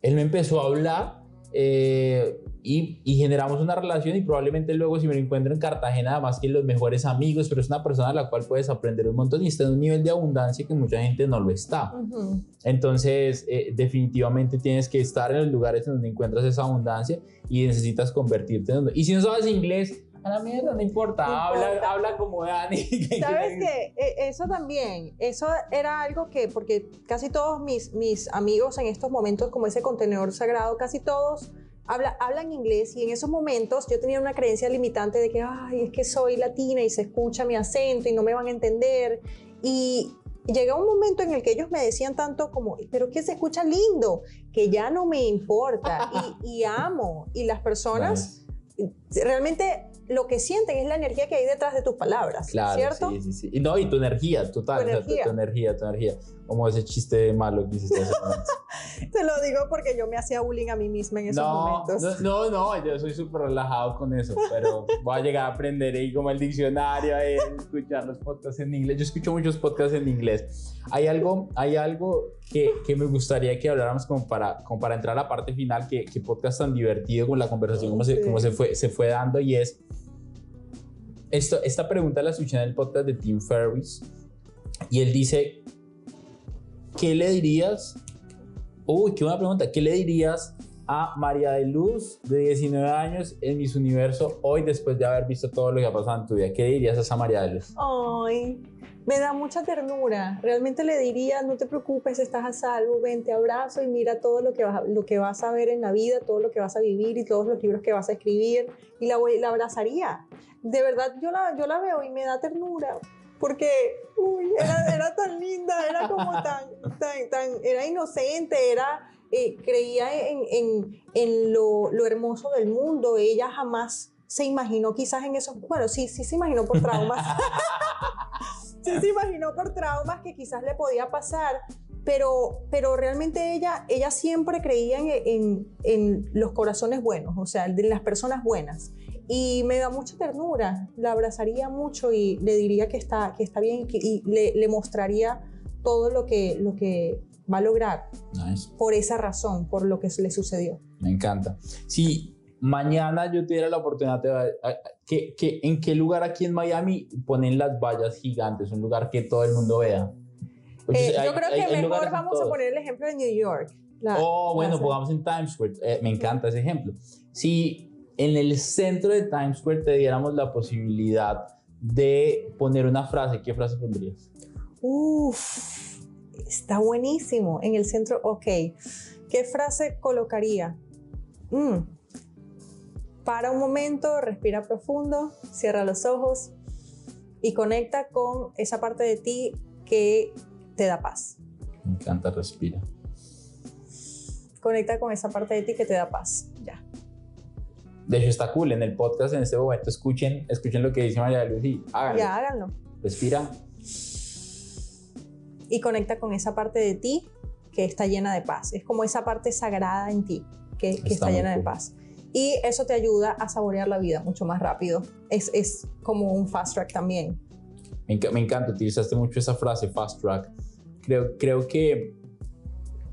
él me empezó a hablar eh, y, y generamos una relación y probablemente luego si me lo encuentro en Cartagena, además que los mejores amigos, pero es una persona a la cual puedes aprender un montón y está en un nivel de abundancia que mucha gente no lo está. Entonces, eh, definitivamente tienes que estar en los lugares en donde encuentras esa abundancia y necesitas convertirte en. Y si no sabes inglés, a la mierda, no importa, No habla, importa. habla como Dani. (laughs) ¿Sabes qué? E- Eso también, eso era algo que, porque casi todos mis, mis amigos en estos momentos, como ese contenedor sagrado, casi todos habla- hablan inglés y en esos momentos yo tenía una creencia limitante de que, ay, es que soy latina y se escucha mi acento y no me van a entender. Y llega un momento en el que ellos me decían tanto como, pero que se escucha lindo, que ya no me importa (laughs) y, y amo. Y las personas realmente lo que sienten es la energía que hay detrás de tus palabras, Claro, ¿cierto? sí, sí, sí. Y no, y tu energía, total. Tu sea, tu- energía. Tu, energía, tu energía. Como ese chiste malo que hiciste hace. (laughs) Te lo digo porque yo me hacía bullying a mí misma en esos no, momentos. no, no, no, yo soy súper relajado con eso, pero voy a llegar a aprender ahí como el diccionario, a escuchar los podcasts en inglés. Yo escucho muchos podcasts en inglés. Hay algo, hay algo que, que me gustaría que habláramos como para, como para entrar a la parte final, que, que podcast tan divertido con la conversación, como, se, Sí. como se, fue, se fue dando, y es, esto, esta pregunta la escuché en el podcast de Tim Ferriss, y él dice, ¿qué le dirías? Uy, qué buena pregunta. ¿Qué le dirías a María de Luz, de 19 años, en Miss Universo, hoy después de haber visto todo lo que ha pasado en tu vida? ¿Qué dirías a esa María de Luz? Ay, me da mucha ternura. Realmente le diría, no te preocupes, estás a salvo, ven, te abrazo y mira todo lo que, vas lo que vas a ver en la vida, todo lo que vas a vivir y todos los libros que vas a escribir. Y la, la abrazaría. De verdad, yo la, yo la veo y me da ternura. Porque uy, era, era tan linda, era como tan, tan, tan, era inocente, era, eh, creía en, en, en lo, lo hermoso del mundo. Ella jamás se imaginó quizás en eso, bueno, sí, sí se imaginó por traumas. (laughs) sí se imaginó por traumas que quizás le podía pasar, pero, pero realmente ella, ella siempre creía en, en- en los corazones buenos, o sea, de las personas buenas. Y me da mucha ternura, la abrazaría mucho y le diría que está, que está bien que- y le, le mostraría todo lo que, lo que va a lograr Nice. por esa razón, por lo que le sucedió. Me encanta. Si mañana yo tuviera la oportunidad de... ¿qué- qué- ¿En qué lugar aquí en Miami ponen las vallas gigantes? Un lugar que todo el mundo vea. Eh, hay- yo creo hay- que hay mejor vamos a poner el ejemplo de New York. La- Oh, bueno, pongamos en Times Square. Eh, me encanta ese ejemplo. Si en el centro de Times Square te diéramos la posibilidad de poner una frase, ¿qué frase pondrías? Uf, está buenísimo. En el centro, ok. ¿Qué frase colocaría? Mm. Para un momento, respira profundo, cierra los ojos y conecta con esa parte de ti que te da paz. Me encanta, respira. Conecta con esa parte de ti que te da paz. De hecho, está cool. En el podcast, en este momento, escuchen, escuchen lo que dice María Luz y háganlo. Ya, háganlo. Respira. Y conecta con esa parte de ti que está llena de paz. Es como esa parte sagrada en ti que, que está, muy llena de cool. paz. Y eso te ayuda a saborear la vida mucho más rápido. Es, es como un fast track también. Me, enca- me encanta, utilizaste mucho esa frase, fast track. Creo, creo que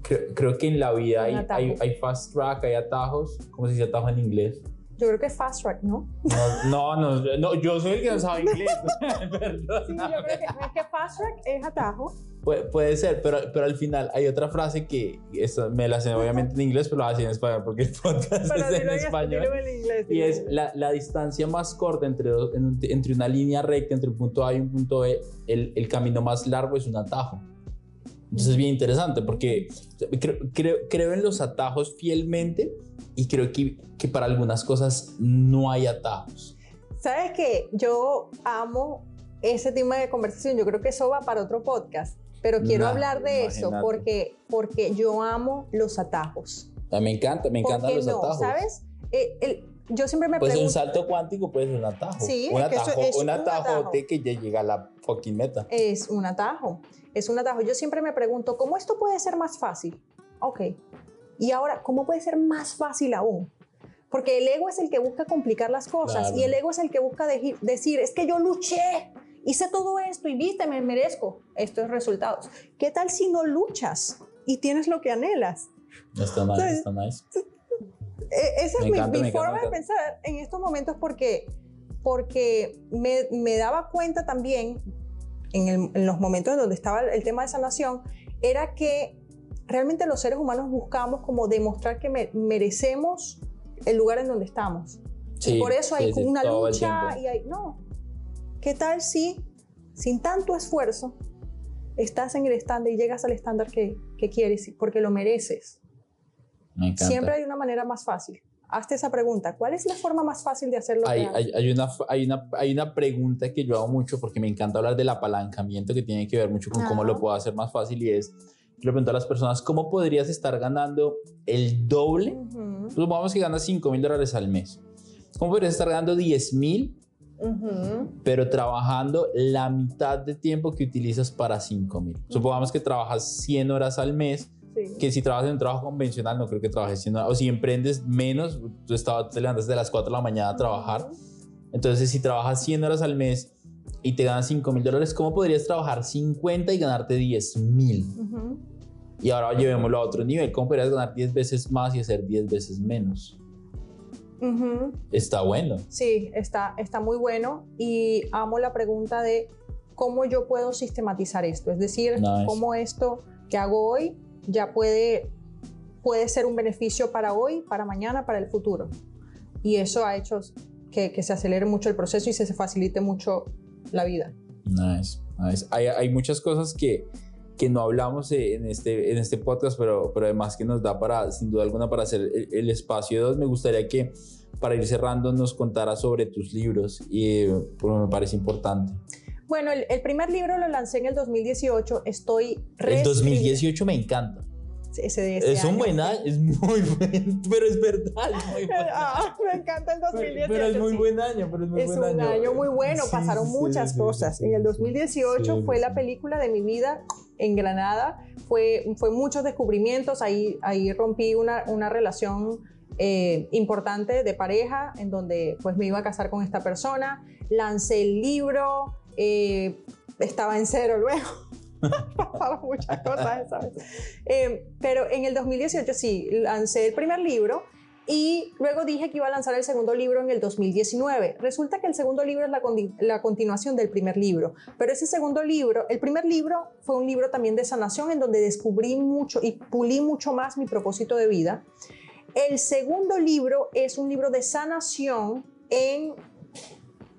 creo, creo que en la vida hay, hay, hay fast track, hay atajos. ¿Cómo se dice atajo en inglés? Yo creo que es fast track, ¿no? No, no, no, no, yo soy el que no sabe inglés. (laughs) (laughs) Perdón. Sí, yo creo que, es que fast track es atajo. Puede, puede ser, pero, pero al final hay otra frase que esta me la sé obviamente en inglés, pero la hace en español porque el podcast Pero es en español. en inglés. Y es la, la distancia más corta entre, dos- en- entre una línea recta, entre un punto A y un punto B, el, el camino más largo es un atajo. Entonces es bien interesante porque creo, creo, creo en los atajos fielmente y creo que, que para algunas cosas no hay atajos. ¿Sabes qué? Yo amo ese tema de conversación. Yo creo que eso va para otro podcast. Pero quiero Nah, hablar de eso imagínate. porque, porque yo amo los atajos. A mí me encanta, me ¿Por encantan los no? atajos. ¿Sabes? Eh, el- yo siempre me Pues un pregunto. salto cuántico puede ser un atajo. Sí, un es que eso atajo, es un un atajote atajo. que ya llega a la fucking meta. Es un atajo. Es un atajo. Yo siempre me pregunto, ¿cómo esto puede ser más fácil? Ok. Y ahora, ¿cómo puede ser más fácil aún? Porque el ego es el que busca complicar las cosas Claro. y el ego es el que busca decir, es que yo luché, hice todo esto y viste, me merezco estos resultados. ¿Qué tal si no luchas y tienes lo que anhelas? Está nice, ¿Sabes? está nice. E- Esa Me es mi, encanta, forma de pensar en estos momentos porque, porque me, me daba cuenta también en, el- en los momentos en donde estaba el tema de sanación, era que realmente los seres humanos buscamos como demostrar que me- merecemos el lugar en donde estamos. Sí, y por eso hay sí, una lucha y hay... No, ¿qué tal si sin tanto esfuerzo estás en el estándar y llegas al estándar que, que quieres porque lo mereces? Me encanta. Siempre hay una manera más fácil. Hazte esa pregunta. ¿Cuál es la forma más fácil de hacerlo? hay, hay, hay una, hay, una, hay una pregunta que yo hago mucho porque me encanta hablar del apalancamiento que tiene que ver mucho con cómo lo puedo hacer más fácil y es, le pregunto a las personas, ¿cómo podrías estar ganando el doble? Ujú, Supongamos que ganas 5 mil dólares al mes. ¿Cómo podrías estar ganando 10 mil, ujú. pero trabajando la mitad de tiempo que utilizas para 5 mil? Supongamos que trabajas 100 horas al mes, Sí. que si trabajas en un trabajo convencional, no creo que trabajes 100 horas, o si emprendes menos, tú estabas- te levantas de las 4 de la mañana a trabajar, entonces, si trabajas 100 horas al mes y te ganas 5 mil dólares, ¿cómo podrías trabajar 50 y ganarte 10 mil? Ujú. Y ahora llevémoslo a otro nivel. ¿Cómo podrías ganar 10 veces más y hacer 10 veces menos? Ujú. Está bueno. Sí, está, está muy bueno y amo la pregunta de cómo yo puedo sistematizar esto, es decir, Nice. cómo esto que hago hoy ya puede, puede ser un beneficio para hoy, para mañana, para el futuro. Y eso ha hecho que, que se acelere mucho el proceso y se facilite mucho la vida. Nice, nice. Hay, hay muchas cosas que, que no hablamos eh, en este, en este podcast, pero, pero además que nos da para, sin duda alguna, para hacer el, el espacio de dos. Me gustaría que para ir cerrando nos contara sobre tus libros y porque me parece importante. Bueno, el, el primer libro lo lancé en el 2018, estoy... El reescribiendo- 2018 me encanta. Ese Es un año. buen año, es muy buen, (laughs) pero es verdad, es muy buen (laughs) año. Ah, me encanta el 2018. Pero es muy sí. buen año, pero es muy Es buen un año. año muy bueno, Sí, pasaron sí, muchas cosas. en el sí. 2018 Sí, fue la película de mi vida en Granada, fue, fue muchos descubrimientos, ahí, ahí rompí una, una relación eh, importante de pareja en donde pues me iba a casar con esta persona, lancé el libro, eh, estaba en cero luego. (laughs) Pasaron muchas cosas, ¿sabes? Eh, pero en el 2018 sí, lancé el primer libro y luego dije que iba a lanzar el segundo libro en el 2019. Resulta que el segundo libro es la, la continuación del primer libro, pero ese segundo libro, el primer libro fue un libro también de sanación en donde descubrí mucho y pulí mucho más mi propósito de vida. El segundo libro es un libro de sanación en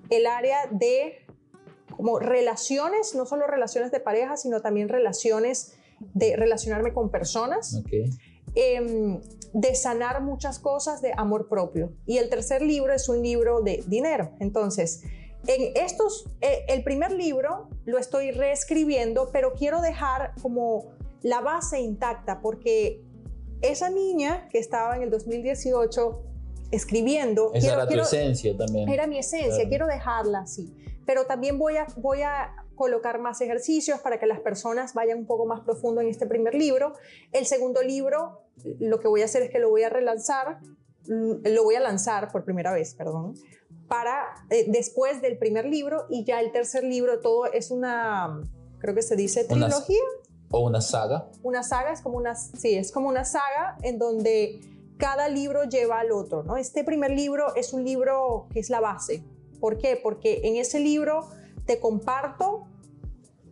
el área de como relaciones, no solo relaciones de pareja, sino también relaciones de relacionarme con personas em, de sanar muchas cosas de amor propio. Y el tercer libro es un libro de dinero. Entonces, en estos, eh, el primer libro lo estoy reescribiendo, pero quiero dejar como la base intacta porque esa niña que estaba en el 2018 escribiendo... Esa era tu esencia también. Era mi esencia, quiero dejarla así. Pero también voy a, voy a colocar más ejercicios para que las personas vayan un poco más profundo en este primer libro. El segundo libro, lo que voy a hacer es que lo voy a relanzar, mm, lo voy a lanzar por primera vez, perdón, para eh, después del primer libro y ya el tercer libro todo es una, creo que se dice trilogía. o una saga. Una saga es como una, sí, es como una saga en donde cada libro lleva al otro, ¿no? Este primer libro es un libro que es la base. ¿Por qué? Porque en ese libro te comparto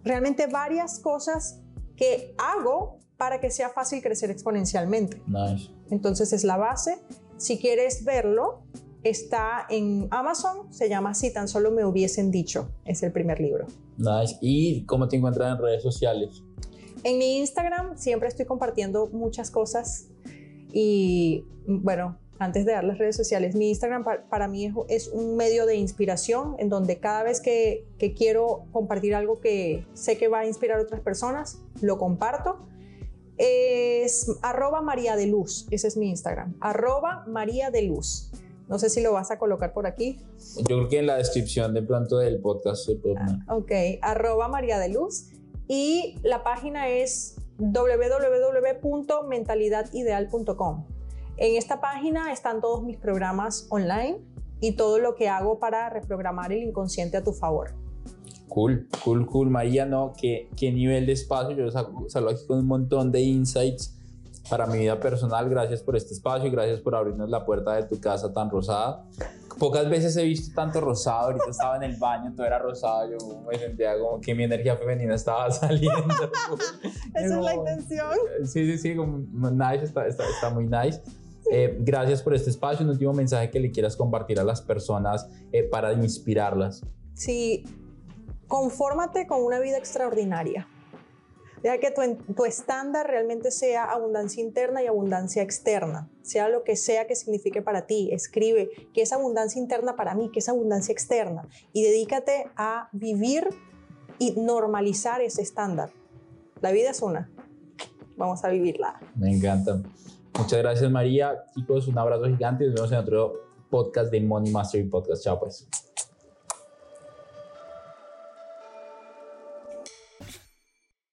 realmente varias cosas que hago para que sea fácil crecer exponencialmente. Nice. Entonces es la base. Si quieres verlo, está en Amazon, se llama Si tan solo me hubiesen dicho, es el primer libro. Nice. ¿Y cómo te encuentras en redes sociales? En mi Instagram siempre estoy compartiendo muchas cosas y bueno, antes de dar las redes sociales, mi Instagram para, mí es, un medio de inspiración en donde cada vez que, quiero compartir algo que sé que va a inspirar a otras personas, lo comparto. Es arroba María de Luz, ese es mi Instagram, arroba María de Luz. No sé si lo vas a colocar por aquí. Yo creo que en la descripción de pronto del podcast se puede poner. ok, arroba María de Luz. Y la página es www.mentalidadideal.com. En esta página están todos mis programas online y todo lo que hago para reprogramar el inconsciente a tu favor. Cool, cool, cool. María, no, qué, qué nivel de espacio. Yo salgo aquí con un montón de insights para mi vida personal. Gracias por este espacio y gracias por abrirnos la puerta de tu casa tan rosada. Pocas veces he visto tanto rosado. Ahorita estaba en el baño, todo era rosado. Yo me sentía como que mi energía femenina estaba (laughs) saliendo. Esa es la intención. Sí, sí, sí. Como nice, está, está, está muy nice. Eh, gracias por este espacio. Un último mensaje que le quieras compartir a las personas eh, para inspirarlas. Sí, confórmate con una vida extraordinaria. Deja que tu, tu, estándar realmente sea abundancia interna y abundancia externa, sea lo que sea que signifique para ti. Escribe qué es abundancia interna para mí, qué es abundancia externa y dedícate a vivir y normalizar ese estándar. La vida es una. Vamos a vivirla. Me encanta. Muchas gracias, María. Chicos, un abrazo gigante. Nos vemos en otro podcast de Money Mastery Podcast. Chao, pues.